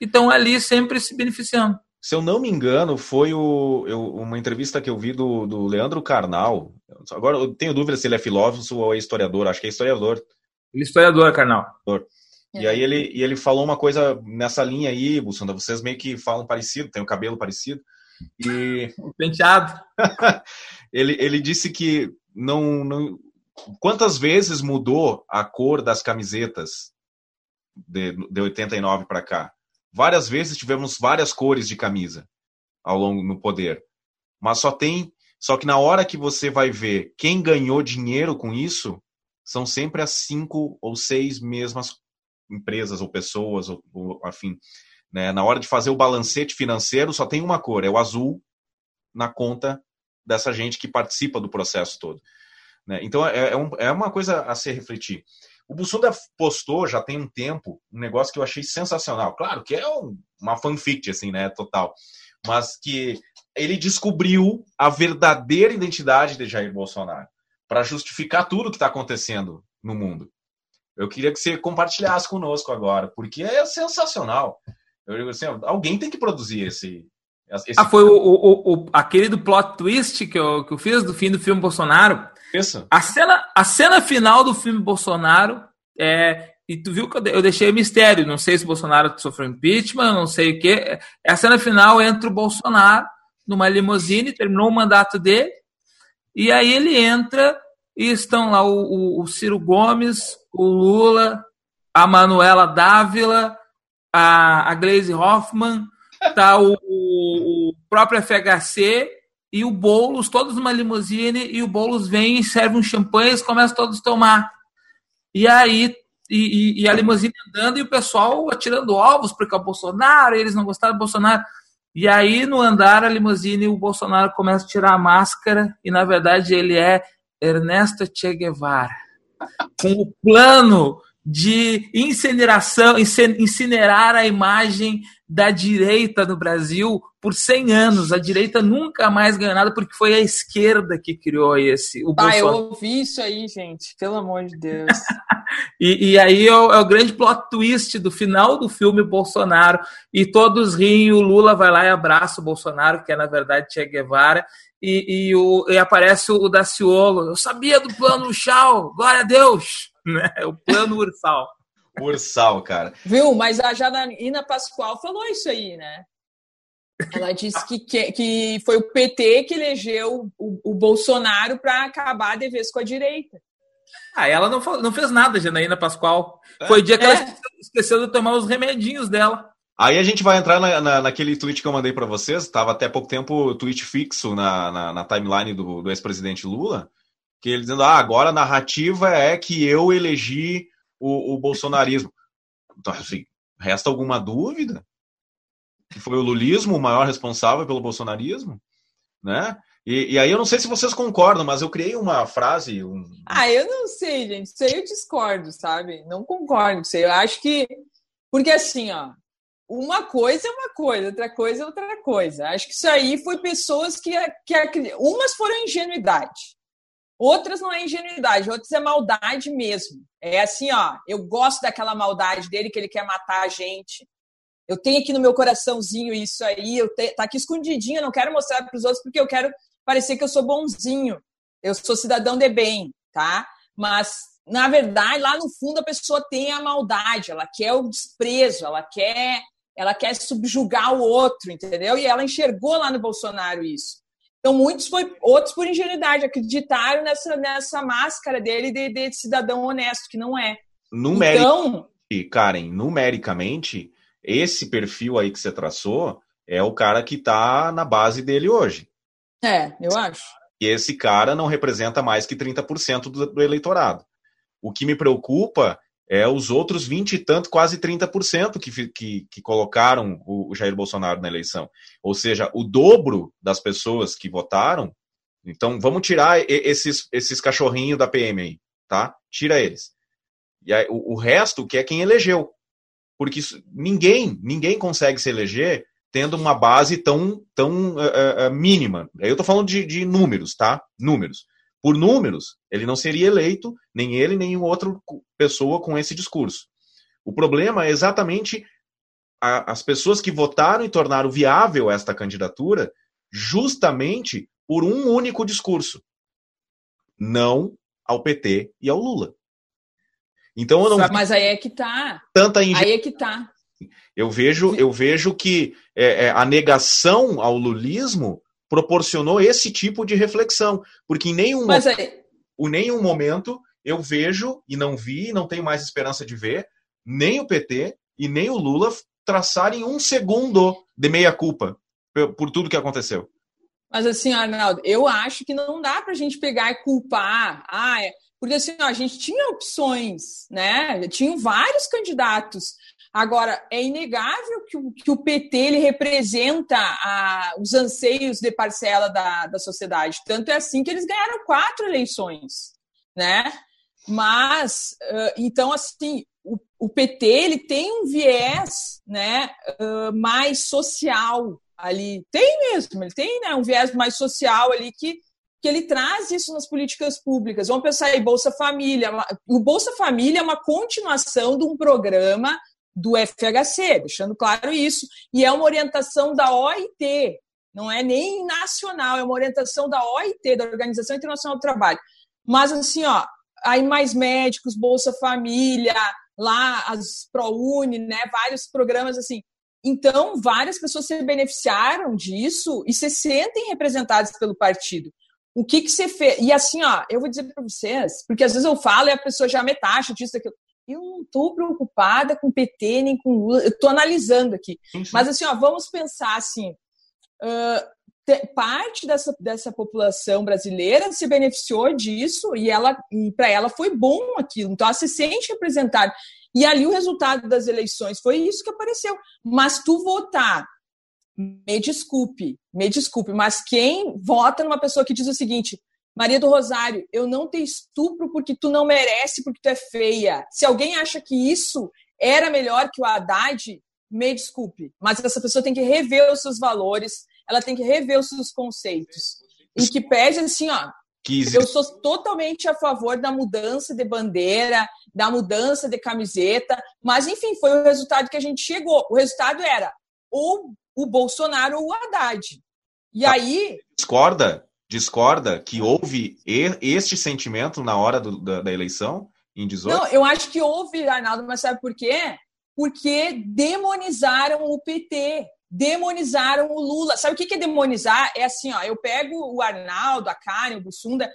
e estão ali sempre se beneficiando. Se eu não me engano, foi o, eu, uma entrevista que eu vi do, do Leandro Carnal. Agora eu tenho dúvida se ele é filósofo ou é historiador. Acho que é historiador. Ele é historiador, Carnal. E aí ele, e ele falou uma coisa nessa linha aí, Bussunda. Vocês meio que falam parecido, tem o cabelo parecido. E. Penteado. ele, ele disse que não, não. Quantas vezes mudou a cor das camisetas de, de 89 para cá? Várias vezes tivemos várias cores de camisa ao longo no poder. Mas só tem, só que na hora que você vai ver quem ganhou dinheiro com isso, são sempre as cinco ou seis mesmas empresas ou pessoas ou, ou afim. Né? Na hora de fazer o balancete financeiro, só tem uma cor, é o azul na conta dessa gente que participa do processo todo. Né? Então é, é, um, é uma coisa a se refletir. O Bussunda postou já tem um tempo um negócio que eu achei sensacional. Claro que é um, uma fanfic, assim, né? Total. Mas que ele descobriu a verdadeira identidade de Jair Bolsonaro para justificar tudo que está acontecendo no mundo. Eu queria que você compartilhasse conosco agora, porque é sensacional. Eu, assim, alguém tem que produzir esse. esse ah, foi o, o, o, aquele do plot twist que eu, que eu fiz do fim do filme Bolsonaro. Isso. A cena, a cena final do filme Bolsonaro é. E tu viu que eu deixei mistério. Não sei se Bolsonaro sofreu impeachment, não sei o quê. É a cena final entra o Bolsonaro numa limusine, terminou o mandato dele, e aí ele entra e estão lá o, o, o Ciro Gomes, o Lula, a Manuela Dávila, a, a Glaze Hoffman, tá o, o, o próprio FHC e o Boulos, todos numa limusine, e o Boulos vem e serve um champanhe e eles começam todos a tomar. E aí, e, e, a limusine andando e o pessoal atirando ovos porque é o Bolsonaro, e eles não gostaram do Bolsonaro. E aí, no andar, a limusine, o Bolsonaro começa a tirar a máscara, e na verdade ele é Ernesto Che Guevara. Com o plano de incineração, incinerar a imagem da direita no Brasil por 100 anos. A direita nunca mais ganhou nada porque foi a esquerda que criou esse. O ah, Bolsonaro. eu ouvi isso aí, gente. Pelo amor de Deus. e, e, aí é o, é o, grande plot twist do final do filme Bolsonaro. E todos riem, o Lula vai lá e abraça o Bolsonaro, que é na verdade Che Guevara. E, e, o, e aparece o Daciolo. Eu sabia do plano Chau, glória a Deus! Né? O plano Ursal. Ursal, cara. Viu? Mas a Janaína Pascoal falou isso aí, né? Ela disse que, que, que foi o PT que elegeu o, o Bolsonaro para acabar de vez com a direita. Ah, ela não, não fez nada, Janaína Pascoal. É. Foi o dia que é. ela esqueceu de tomar os remedinhos dela. Aí a gente vai entrar na, na, naquele tweet que eu mandei para vocês, estava até pouco tempo tweet fixo na, na, na timeline do, do ex-presidente Lula, que ele dizendo, ah, agora a narrativa é que eu elegi o, o bolsonarismo. Então, assim, resta alguma dúvida? Que foi o lulismo o maior responsável pelo bolsonarismo? Né? E, e, aí eu não sei se vocês concordam, mas eu criei uma frase. Um... Ah, eu não sei, gente. Isso aí eu discordo, sabe? Não concordo com isso. Eu acho que. Porque assim, ó, uma coisa é uma coisa, outra coisa é outra coisa. Acho que isso aí foi pessoas que, que umas foram ingenuidade, outras não é ingenuidade, outras é maldade mesmo. É assim, ó, eu gosto daquela maldade dele que ele quer matar a gente. Eu tenho aqui no meu coraçãozinho isso aí, eu te, tá aqui escondidinho, eu não quero mostrar para os outros porque eu quero parecer que eu sou bonzinho. Eu sou cidadão de bem, tá? Mas na verdade, lá no fundo a pessoa tem a maldade, ela quer o desprezo, ela quer ela quer subjugar o outro, entendeu? E ela enxergou lá no Bolsonaro isso. Então, muitos foi, outros por ingenuidade, acreditaram nessa, nessa máscara dele de, de cidadão honesto, que não é. Numericamente, então, Karen, numericamente, esse perfil aí que você traçou é o cara que está na base dele hoje. É, eu acho. E esse cara não representa mais que 30% do, do eleitorado. O que me preocupa é os outros 20 e tanto, quase 30% que, que, que colocaram o, o Jair Bolsonaro na eleição. Ou seja, o dobro das pessoas que votaram. Então, vamos tirar esses, esses cachorrinhos da PM aí, tá? Tira eles. E aí, o, o resto que é quem elegeu. Porque isso, ninguém, ninguém consegue se eleger tendo uma base tão, tão uh, uh, mínima. Eu tô falando de, de números, tá? Números por números, ele não seria eleito, nem ele, nem outra pessoa com esse discurso. O problema é exatamente a, as pessoas que votaram e tornaram viável esta candidatura justamente por um único discurso: não ao PT e ao Lula. Então eu não. Mas aí é que tá. Tanta Aí é que tá. Eu vejo, eu vejo que é, é, a negação ao lulismo proporcionou esse tipo de reflexão. Porque em nenhum, Mas momento, aí... em nenhum momento eu vejo, e não vi, não tenho mais esperança de ver, nem o PT e nem o Lula traçarem um segundo de meia-culpa por tudo que aconteceu. Mas assim, Arnaldo, eu acho que não dá para a gente pegar e culpar. Ah, é... Porque assim, ó, a gente tinha opções, né? Tinham vários candidatos. Agora, é inegável que o, que o PT ele representa a, os anseios de parcela da, da sociedade. Tanto é assim que eles ganharam quatro eleições, né? Mas, então, assim, o, o, PT ele tem um viés né, mais social ali. Tem mesmo, ele tem né, um viés mais social ali que, que ele traz isso nas políticas públicas. Vamos pensar em Bolsa Família. O Bolsa Família é uma continuação de um programa do FHC, deixando claro isso, e é uma orientação da OIT, não é nem nacional, é uma orientação da OIT, da Organização Internacional do Trabalho. Mas assim, ó, aí mais médicos, Bolsa Família, lá as ProUni, né, vários programas assim. Então, várias pessoas se beneficiaram disso e se sentem representadas pelo partido. O que que você fez? E assim, ó, eu vou dizer para vocês, porque às vezes eu falo e a pessoa já me taxa disso, daquilo eu não estou preocupada com PT nem com Lula, eu estou analisando aqui. Sim, sim. Mas assim, ó, vamos pensar assim, uh, te, parte dessa, dessa população brasileira se beneficiou disso e ela e para ela foi bom aquilo, então ela se sente representada. E ali o resultado das eleições foi isso que apareceu. Mas tu votar, me desculpe, me desculpe, mas quem vota numa pessoa que diz o seguinte, Maria do Rosário, eu não te estupro porque tu não merece, porque tu é feia. Se alguém acha que isso era melhor que o Haddad, me desculpe, mas essa pessoa tem que rever os seus valores, ela tem que rever os seus conceitos. E que pede assim, ó, eu sou totalmente a favor da mudança de bandeira, da mudança de camiseta, mas enfim, foi o resultado que a gente chegou. O resultado era ou o Bolsonaro ou o Haddad. E aí. Discorda? Discorda que houve este sentimento na hora do, da, da, eleição, em 18? Não, eu acho que houve, Arnaldo, mas sabe por quê? Porque demonizaram o PT, demonizaram o Lula. Sabe o que é demonizar? É assim, ó, eu pego o Arnaldo, a Karen, o Bussunda,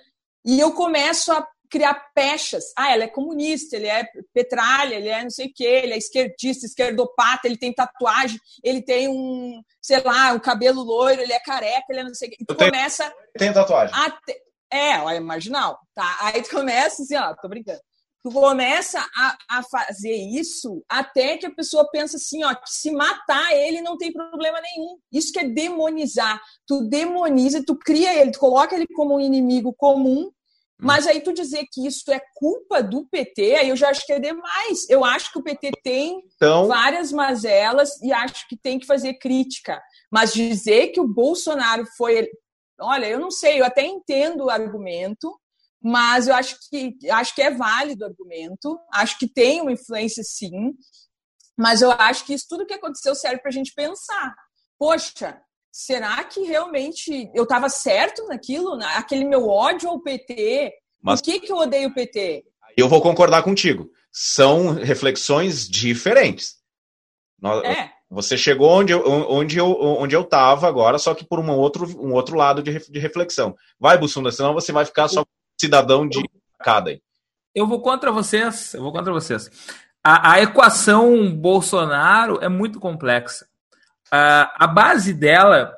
e eu começo a criar pechas. Ah, ela é comunista, ele é petralha, ele é não sei o quê, ele é esquerdista, esquerdopata, ele tem tatuagem, ele tem um, sei lá, um cabelo loiro, ele é careca, ele é não sei o quê. E tu tenho, começa. Tem tatuagem. Te... É, é marginal. Tá? Aí tu começa assim, ó, tô brincando. Tu começa a, a fazer isso até que a pessoa pensa assim, ó, que se matar ele não tem problema nenhum. Isso que é demonizar. Tu demoniza, tu cria ele, tu coloca ele como um inimigo comum. Mas aí tu dizer que isso é culpa do PT, aí eu já acho que é demais. Eu acho que o PT tem então... várias mazelas e acho que tem que fazer crítica. Mas dizer que o Bolsonaro foi. Olha, eu não sei, eu até entendo o argumento, mas eu acho que acho que é válido o argumento, acho que tem uma influência sim, mas eu acho que isso tudo que aconteceu serve para a gente pensar. Poxa, será que realmente eu estava certo naquilo? Aquele meu ódio ao PT? Mas... Por que, que eu odeio o PT? Eu vou concordar contigo. São reflexões diferentes. É. Você chegou onde eu, onde eu onde eu estava agora, só que por um outro, um outro lado de, de reflexão. Vai, Bussunda, senão você vai ficar só cidadão de cada. Eu vou contra vocês. Eu vou contra vocês. A, a equação Bolsonaro é muito complexa a, a base dela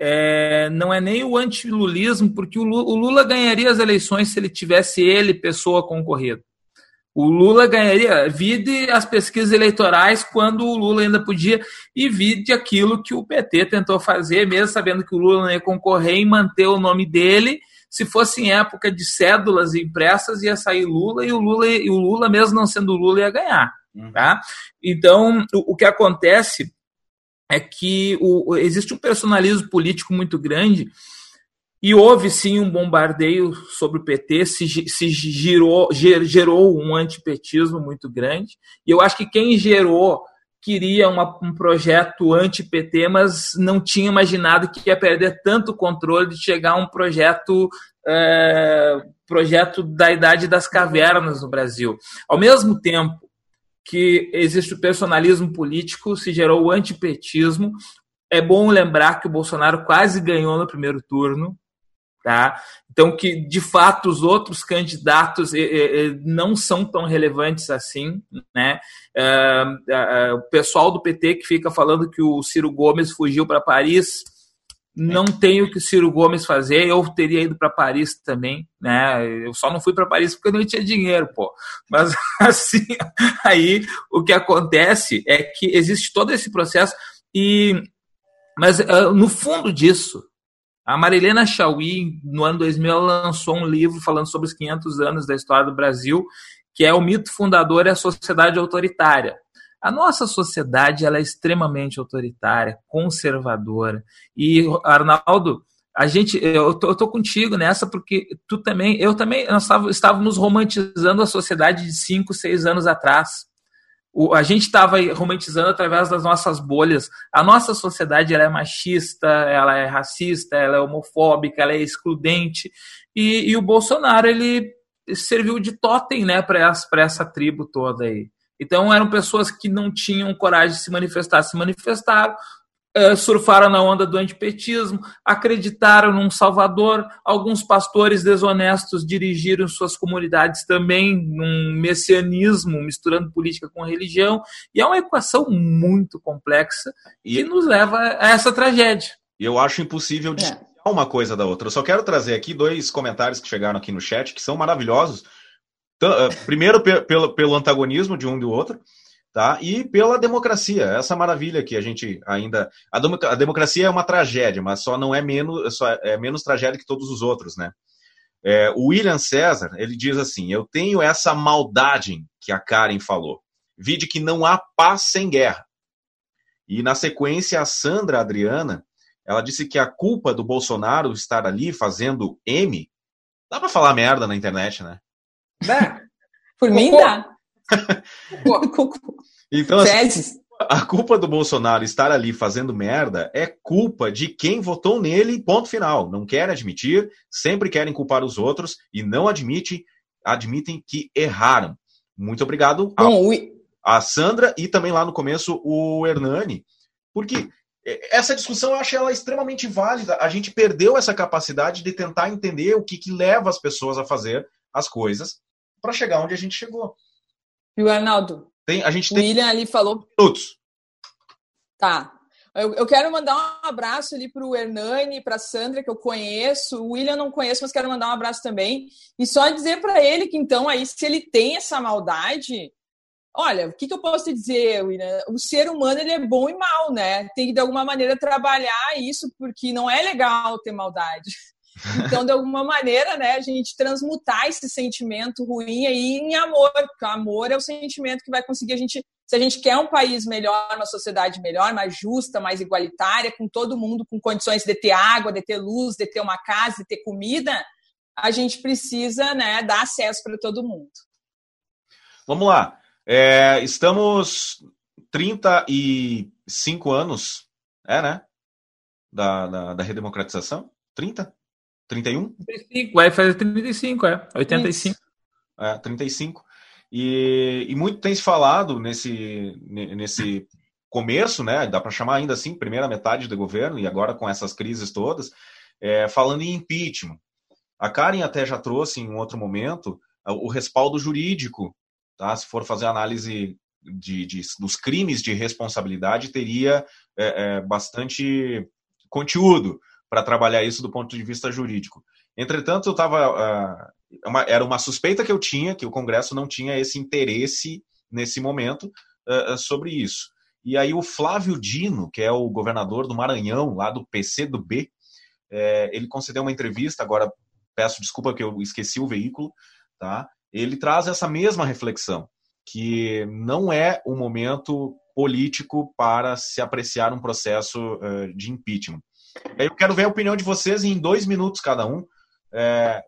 é, não é nem o antilulismo, porque o Lula, o Lula, ganharia as eleições se ele tivesse ele, pessoa concorrida. O Lula ganharia, vide as pesquisas eleitorais quando o Lula ainda podia, e vide aquilo que o PT tentou fazer, mesmo sabendo que o Lula não ia concorrer, em manter o nome dele. Se fosse em época de cédulas impressas, ia sair Lula, e o Lula, e o Lula mesmo não sendo Lula, ia ganhar. Uhum. Tá? Então, o, o que acontece é que o, existe um personalismo político muito grande e houve sim um bombardeio sobre o PT, se, se girou, ger, gerou um antipetismo muito grande. E eu acho que quem gerou queria uma, um projeto anti-PT, mas não tinha imaginado que ia perder tanto controle de chegar a um projeto é, projeto da idade das cavernas no Brasil. Ao mesmo tempo que existe o personalismo político, se gerou o antipetismo. É bom lembrar que o Bolsonaro quase ganhou no primeiro turno, tá? Então que de fato os outros candidatos não são tão relevantes assim, né? o pessoal do PT que fica falando que o Ciro Gomes fugiu para Paris não tenho o que o Ciro Gomes fazer, eu teria ido para Paris também, né? Eu só não fui para Paris porque eu não tinha dinheiro, pô. Mas assim, aí o que acontece é que existe todo esse processo e mas uh, no fundo disso, a Marilena Chauí, no ano 2000, lançou um livro falando sobre os 500 anos da história do Brasil, que é o mito fundador e a sociedade autoritária. A nossa sociedade ela é extremamente autoritária, conservadora. E, Arnaldo, a gente, eu tô, tô contigo nessa porque tu também, eu também, nós estávamos romantizando a sociedade de cinco, seis anos atrás. O, a gente estava romantizando através das nossas bolhas. A nossa sociedade ela é machista, ela é racista, ela é homofóbica, ela é excludente. E, e o Bolsonaro ele serviu de totem, né, para essa, essa tribo toda aí. Então eram pessoas que não tinham coragem de se manifestar, se manifestaram, uh, surfaram na onda do antipetismo, acreditaram num salvador, alguns pastores desonestos dirigiram suas comunidades também num messianismo, misturando política com religião, e é uma equação muito complexa e que nos leva a essa tragédia. Eu acho impossível de é. uma coisa da outra. Eu só quero trazer aqui dois comentários que chegaram aqui no chat que são maravilhosos eh, primeiro pelo, pelo antagonismo de um e do outro, tá? E pela democracia, essa maravilha que a gente ainda. A, a democracia é uma tragédia, mas só não é menos, só é menos tragédia que todos os outros, né? É, o William César, ele diz assim: Eu tenho essa maldade que a Karen falou. Vide que não há paz sem guerra. E na sequência, a Sandra Adriana, ela disse que a culpa do Bolsonaro estar ali fazendo M. Dá para falar merda na internet, né? Dá. Por mim dá. então, assim, a culpa do Bolsonaro estar ali fazendo merda é culpa de quem votou nele, ponto final. Não quer admitir, sempre querem culpar os outros e não admite, admitem que erraram. Muito obrigado a, a Sandra e também lá no começo o Hernani, porque essa discussão eu acho ela extremamente válida. A gente perdeu essa capacidade de tentar entender o que, que leva as pessoas a fazer as coisas para chegar onde a gente chegou. E o Arnaldo? Tem, a gente o tem William ali falou. Minutos. Tá. Eu, eu quero mandar um abraço ali para o Hernani, para a Sandra, que eu conheço. O William não conheço, mas quero mandar um abraço também. E só dizer para ele que, então, aí, se ele tem essa maldade, olha, o que, que eu posso te dizer, William? O ser humano ele é bom e mal, né? Tem que, de alguma maneira, trabalhar isso, porque não é legal ter maldade. Então, de alguma maneira, né, a gente transmutar esse sentimento ruim aí em amor, porque o amor é o sentimento que vai conseguir a gente, se a gente quer um país melhor, uma sociedade melhor, mais justa, mais igualitária, com todo mundo com condições de ter água, de ter luz, de ter uma casa, de ter comida, a gente precisa, né, dar acesso para todo mundo. Vamos lá. É, estamos 35 anos, é, né? Da, da, da redemocratização? 30? 31? 35, vai fazer 35, é. 85. Isso. É, 35. E, e muito tem se falado nesse, nesse começo, né? Dá para chamar ainda assim, primeira metade do governo, e agora com essas crises todas, é, falando em impeachment. A Karen até já trouxe em um outro momento o respaldo jurídico, tá? Se for fazer análise de, de dos crimes de responsabilidade, teria é, é, bastante conteúdo para trabalhar isso do ponto de vista jurídico. Entretanto, eu estava. Uh, uma, era uma suspeita que eu tinha, que o Congresso não tinha esse interesse nesse momento uh, sobre isso. E aí o Flávio Dino, que é o governador do Maranhão, lá do PC do B, é, ele concedeu uma entrevista, agora peço desculpa que eu esqueci o veículo, tá? Ele traz essa mesma reflexão, que não é o momento político para se apreciar um processo uh, de impeachment. Eu quero ver a opinião de vocês em dois minutos cada um. É,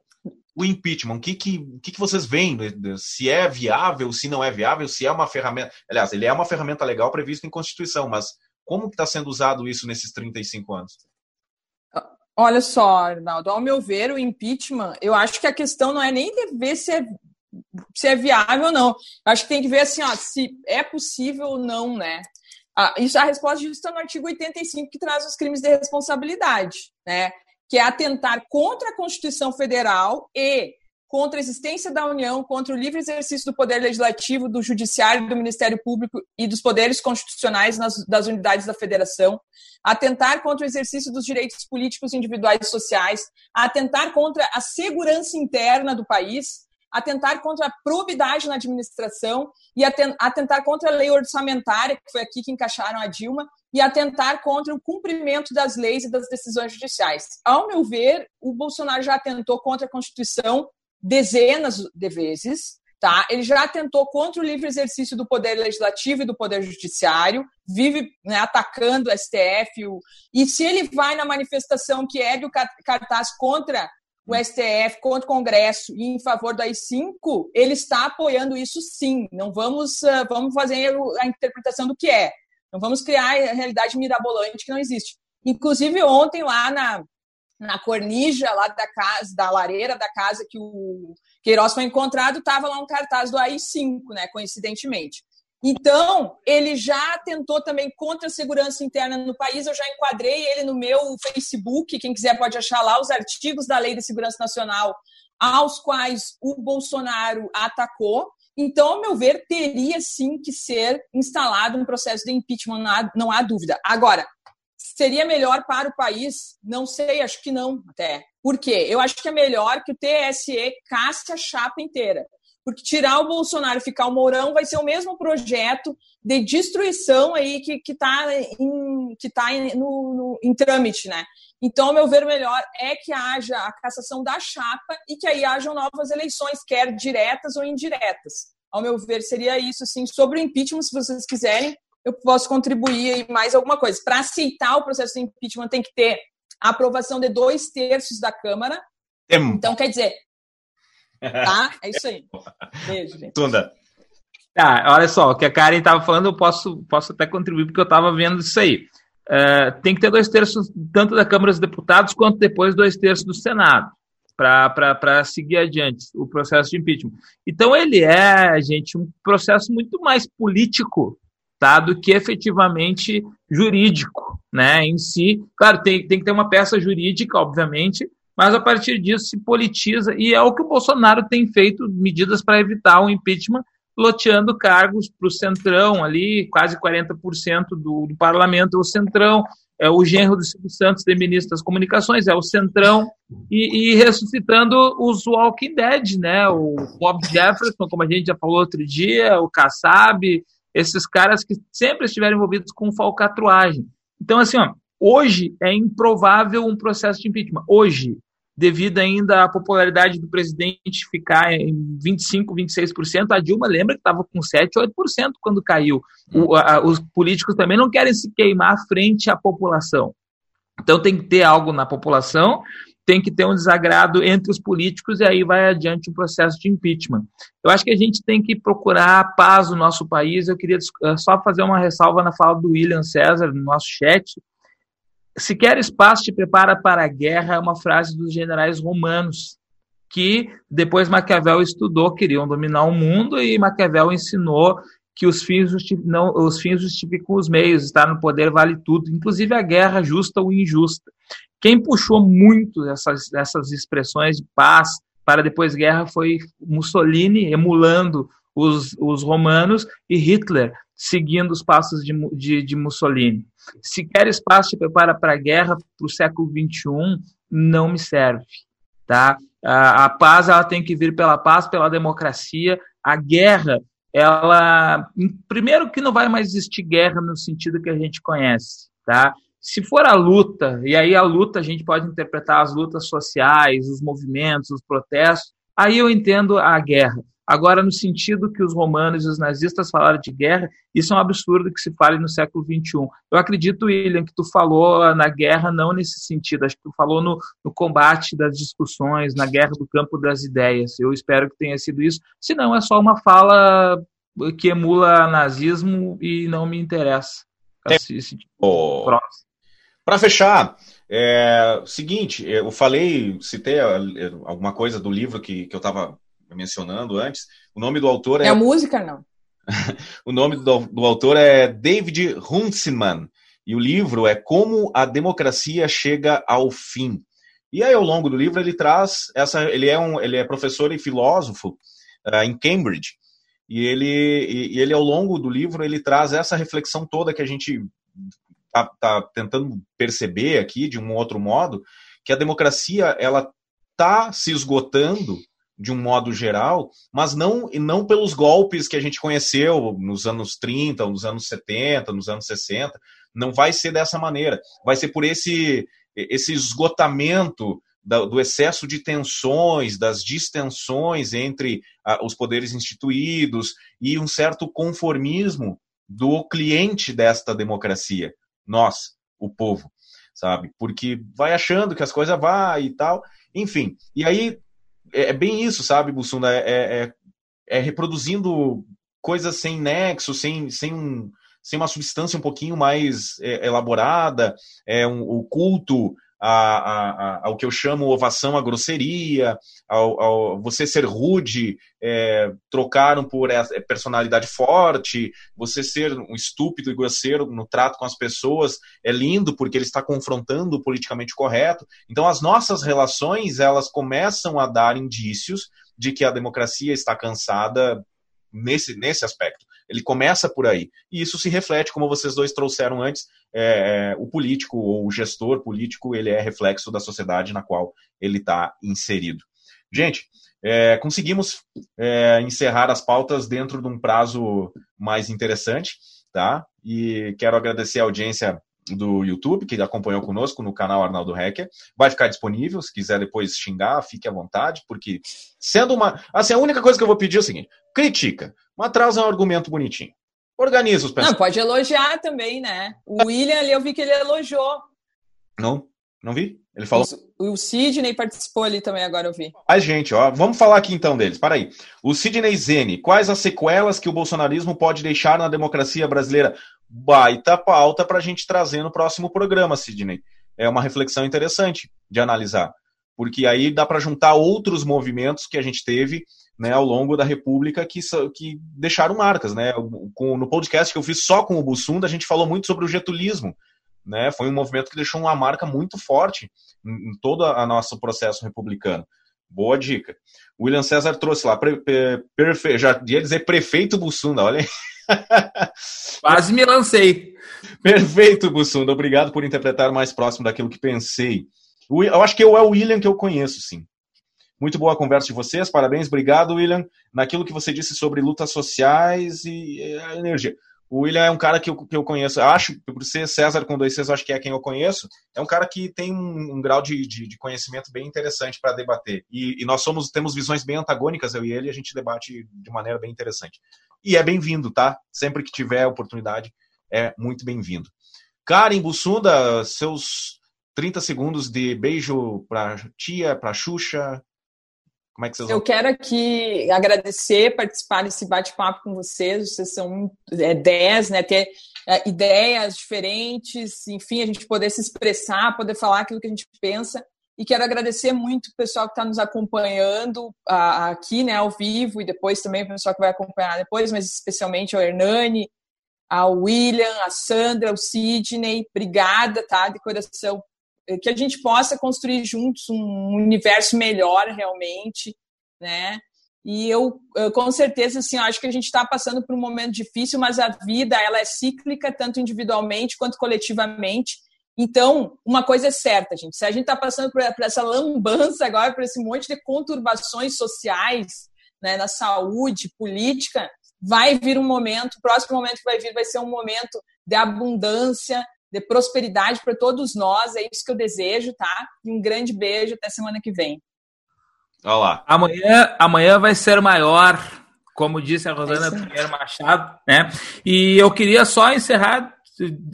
o impeachment, o que, que, que, que vocês veem? Se é viável, se não é viável, se é uma ferramenta. Aliás, ele é uma ferramenta legal prevista em Constituição, mas como está sendo usado isso nesses 35 anos? Olha só, Arnaldo, ao meu ver, o impeachment, eu acho que a questão não é nem de ver se é, se é viável ou não. Acho que tem que ver assim, ó, se é possível ou não, né? Ah, isso, a resposta está no artigo 85, que traz os crimes de responsabilidade, né? que é atentar contra a Constituição Federal e contra a existência da União, contra o livre exercício do poder legislativo, do judiciário, do Ministério Público e dos poderes constitucionais nas, das unidades da Federação, atentar contra o exercício dos direitos políticos individuais e sociais, atentar contra a segurança interna do país, atentar contra a probidade na administração e atentar contra a lei orçamentária, que foi aqui que encaixaram a Dilma, e atentar contra o cumprimento das leis e das decisões judiciais. Ao meu ver, o Bolsonaro já atentou contra a Constituição dezenas de vezes, tá? Ele já atentou contra o livre exercício do poder legislativo e do poder judiciário, vive né, atacando o STF, o... e se ele vai na manifestação que é do cartaz contra o STF contra o Congresso e em favor do AI-5, ele está apoiando isso sim. Não vamos, uh, vamos fazer a interpretação do que é. Não vamos criar a realidade mirabolante que não existe. Inclusive, ontem, lá na, na cornija lá da casa, da lareira da casa que o Queiroz foi encontrado, estava lá um cartaz do AI-5, né, coincidentemente. Então, ele já tentou também contra a segurança interna no país. Eu já enquadrei ele no meu Facebook. Quem quiser pode achar lá os artigos da Lei de Segurança Nacional aos quais o Bolsonaro atacou. Então, ao meu ver, teria sim que ser instalado um processo de impeachment, não há, não há dúvida. Agora, seria melhor para o país? Não sei, acho que não, até. Por quê? Eu acho que é melhor que o TSE casse a chapa inteira porque tirar o Bolsonaro e ficar o Mourão vai ser o mesmo projeto de destruição aí que está em, que tá em, no, no, em trâmite, né? Então, ao meu ver, o melhor é que haja a cassação da chapa e que aí hajam novas eleições, quer diretas ou indiretas. Ao meu ver, seria isso, assim. Sobre o impeachment, se vocês quiserem, eu posso contribuir aí mais alguma coisa. Para aceitar o processo de impeachment, tem que ter a aprovação de dois terços da Câmara. Então, quer dizer, Tá? É isso aí. Beijo, gente. Tunda. Tá, olha só, o que a Karen estava falando, eu posso, posso até contribuir, porque eu estava vendo isso aí. Uh, tem que ter dois terços, tanto da Câmara dos Deputados, quanto depois dois terços do Senado, para seguir adiante o processo de impeachment. Então, ele é, gente, um processo muito mais político tá, do que efetivamente jurídico, né, em si. Claro, tem, tem que ter uma peça jurídica, obviamente, mas a partir disso se politiza, e é o que o Bolsonaro tem feito, medidas para evitar o impeachment, loteando cargos para o Centrão ali, quase 40% do, do parlamento é o Centrão, é o genro do Silvio Santos, de ministro das comunicações, é o Centrão, e, e, ressuscitando os Walking Dead, né? O Bob Jefferson, como a gente já falou outro dia, o Kassab, esses caras que sempre estiveram envolvidos com falcatruagem. Então, assim, ó, hoje é improvável um processo de impeachment. Hoje, devido ainda à popularidade do presidente ficar em 25%, 26%. A Dilma lembra que estava com 7%, 8% quando caiu. O, a, os políticos também não querem se queimar frente à população. Então tem que ter algo na população, tem que ter um desagrado entre os políticos e aí vai adiante o processo de impeachment. Eu acho que a gente tem que procurar paz no nosso país. Eu queria eh, só fazer uma ressalva na fala do William César no nosso chat se quer espaço, te prepara para a guerra, é uma frase dos generais romanos, que depois Maquiavel estudou, queriam dominar o mundo, e Maquiavel ensinou que os fins, não, os fins justificam os meios, estar no poder vale tudo, inclusive a guerra justa ou injusta. Quem puxou muito essas, essas expressões de paz para depois guerra foi Mussolini, emulando os, os romanos, e Hitler, seguindo os passos de, de, de Mussolini. Se quer espaço te prepara para a guerra para o século XXI, não me serve. Tá? A, a paz ela tem que vir pela paz, pela democracia. A guerra, ela. Primeiro que não vai mais existir guerra no sentido que a gente conhece. Tá? Se for a luta, e aí a luta a gente pode interpretar as lutas sociais, os movimentos, os protestos, aí eu entendo a guerra. Agora, no sentido que os romanos e os nazistas falaram de guerra, isso é um absurdo que se fale no século XXI. Eu acredito, William, que tu falou na guerra não nesse sentido, acho que tu falou no, no combate das discussões, na guerra do campo das ideias. Eu espero que tenha sido isso. Se não, é só uma fala que emula nazismo e não me interessa. Oh. Para fechar, é, seguinte, eu falei, citei alguma coisa do livro que, que eu estava mencionando antes. O nome do autor é. É música, não? o nome do, do autor é David Huntsman. E o livro é Como a Democracia Chega ao Fim. E aí, ao longo do livro, ele traz essa. Ele é, um, ele é professor e filósofo uh, em Cambridge. E ele, e ele, ao longo do livro, ele traz essa reflexão toda que a gente está tá tentando perceber aqui, de um outro modo, que a democracia ela está se esgotando de um modo geral, mas não, não pelos golpes que a gente conheceu nos anos 30, nos anos 70, nos anos 60. Não vai ser dessa maneira. Vai ser por esse, esse esgotamento do excesso de tensões, das distensões entre os poderes instituídos e um certo conformismo do cliente desta democracia, nós, o povo, sabe? Porque vai achando que as coisas vão e tal, enfim. E aí é, é bem isso, sabe, Bussunda? É, é, é, é, reproduzindo coisas sem nexo, sem, sem, um, sem uma substância um pouquinho mais é, elaborada, é um, o culto a, a, ao que eu chamo ovação à grosseria, ao, ao você ser rude, é, trocaram por personalidade forte, você ser um estúpido e grosseiro no trato com as pessoas é lindo porque ele está confrontando o politicamente correto. Então as nossas relações elas começam a dar indícios de que a democracia está cansada nesse, nesse aspecto. Ele começa por aí. E isso se reflete, como vocês dois trouxeram antes, é, é, o político ou o gestor político, ele é reflexo da sociedade na qual ele está inserido. Gente, é, conseguimos é, encerrar as pautas dentro de um prazo mais interessante, tá? E quero agradecer a audiência do YouTube, que acompanhou conosco no canal Arnaldo Hecker. Vai ficar disponível, se quiser depois xingar, fique à vontade, porque sendo uma. Assim, a única coisa que eu vou pedir é o seguinte: critica, mas traz um argumento bonitinho. Organiza os pensamentos. Não, pode elogiar também, né? O William ali, eu vi que ele elogiou. Não, não vi. Ele falou. O, o Sidney participou ali também, agora eu vi. Ai, gente, ó, vamos falar aqui então deles. Para aí. O Sidney Zene, quais as sequelas que o bolsonarismo pode deixar na democracia brasileira? Baita pauta para a gente trazer no próximo programa, Sidney. É uma reflexão interessante de analisar, porque aí dá para juntar outros movimentos que a gente teve né, ao longo da República que, que deixaram marcas. Né? Com, no podcast que eu fiz só com o Bussunda, a gente falou muito sobre o getulismo né? Foi um movimento que deixou uma marca muito forte em, em todo o nosso processo republicano. Boa dica. William César trouxe lá, pre, pre, já ia dizer prefeito Bussunda, olha aí. Quase me lancei. Perfeito, Bussunda. Obrigado por interpretar mais próximo daquilo que pensei. Eu acho que eu é o William que eu conheço, sim. Muito boa a conversa de vocês, parabéns, obrigado, William. Naquilo que você disse sobre lutas sociais e a energia. O William é um cara que eu, que eu conheço, acho, por ser César com dois Cs, acho que é quem eu conheço, é um cara que tem um, um grau de, de, de, conhecimento bem interessante para debater. E, e, nós somos temos visões bem antagônicas, eu e ele, e a gente debate de maneira bem interessante. E é bem-vindo, tá? Sempre que tiver oportunidade, é muito bem-vindo. Karen Bussunda, seus 30 segundos de beijo para tia, para Xuxa, como é que vocês Eu quero aqui agradecer, participar desse bate-papo com vocês. Vocês são é, 10, né? Ter é, ideias diferentes, enfim, a gente poder se expressar, poder falar aquilo que a gente pensa. E quero agradecer muito o pessoal que está nos acompanhando a, aqui, né, ao vivo, e depois também o pessoal que vai acompanhar depois, mas especialmente ao Hernani, ao William, a Sandra, ao Sidney. Obrigada, tá? De coração que a gente possa construir juntos um universo melhor realmente, né? E eu, eu com certeza, assim, acho que a gente está passando por um momento difícil, mas a vida ela é cíclica tanto individualmente quanto coletivamente. Então, uma coisa é certa, gente. Se a gente está passando por, por, essa lambança agora, por esse monte de conturbações sociais, né, na saúde, política, vai vir um momento, o próximo momento que vai vir vai ser um momento de abundância, de prosperidade para todos nós. É isso que eu desejo, tá? E um grande beijo até semana que vem. Olha lá. Amanhã, amanhã vai ser maior, como disse a Rosana é Pinheiro Machado, né? E eu queria só encerrar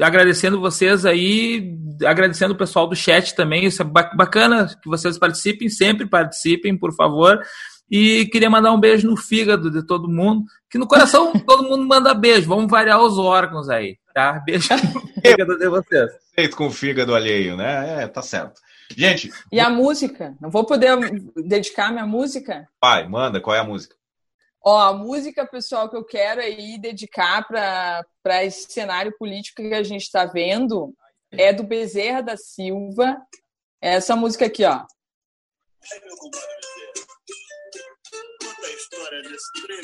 agradecendo vocês aí, agradecendo o pessoal do chat também. Isso é bacana que vocês participem, sempre participem, por favor. E queria mandar um beijo no fígado de todo mundo, que no coração todo mundo manda beijo. Vamos variar os órgãos aí, tá? Beijo no fígado de vocês. Feito com o fígado alheio, né? É, tá certo. Gente. E a música? Não vou poder dedicar minha música? Vai, manda, qual é a música? Ó, a música, pessoal, que eu quero aí dedicar para esse cenário político que a gente está vendo é do Bezerra da Silva. É essa música aqui, ó.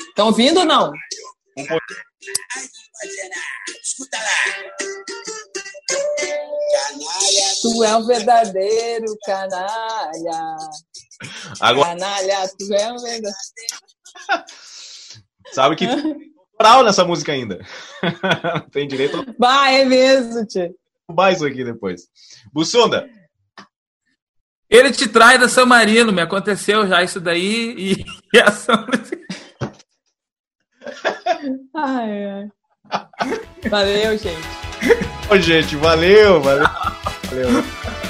Estão ouvindo ou não? Um. Escuta lá. Canalha, tu é um verdadeiro canalha. Agora... Canalha, tu é um verdadeiro. Sabe que tem moral nessa música ainda. tem direito. Bah, é mesmo, tio. Mais isso aqui depois. Bussunda, ele te trai da São Marino, me aconteceu já isso daí e, e a São Ai, ai. Valeu, gente. Ô, gente, valeu, valeu. valeu.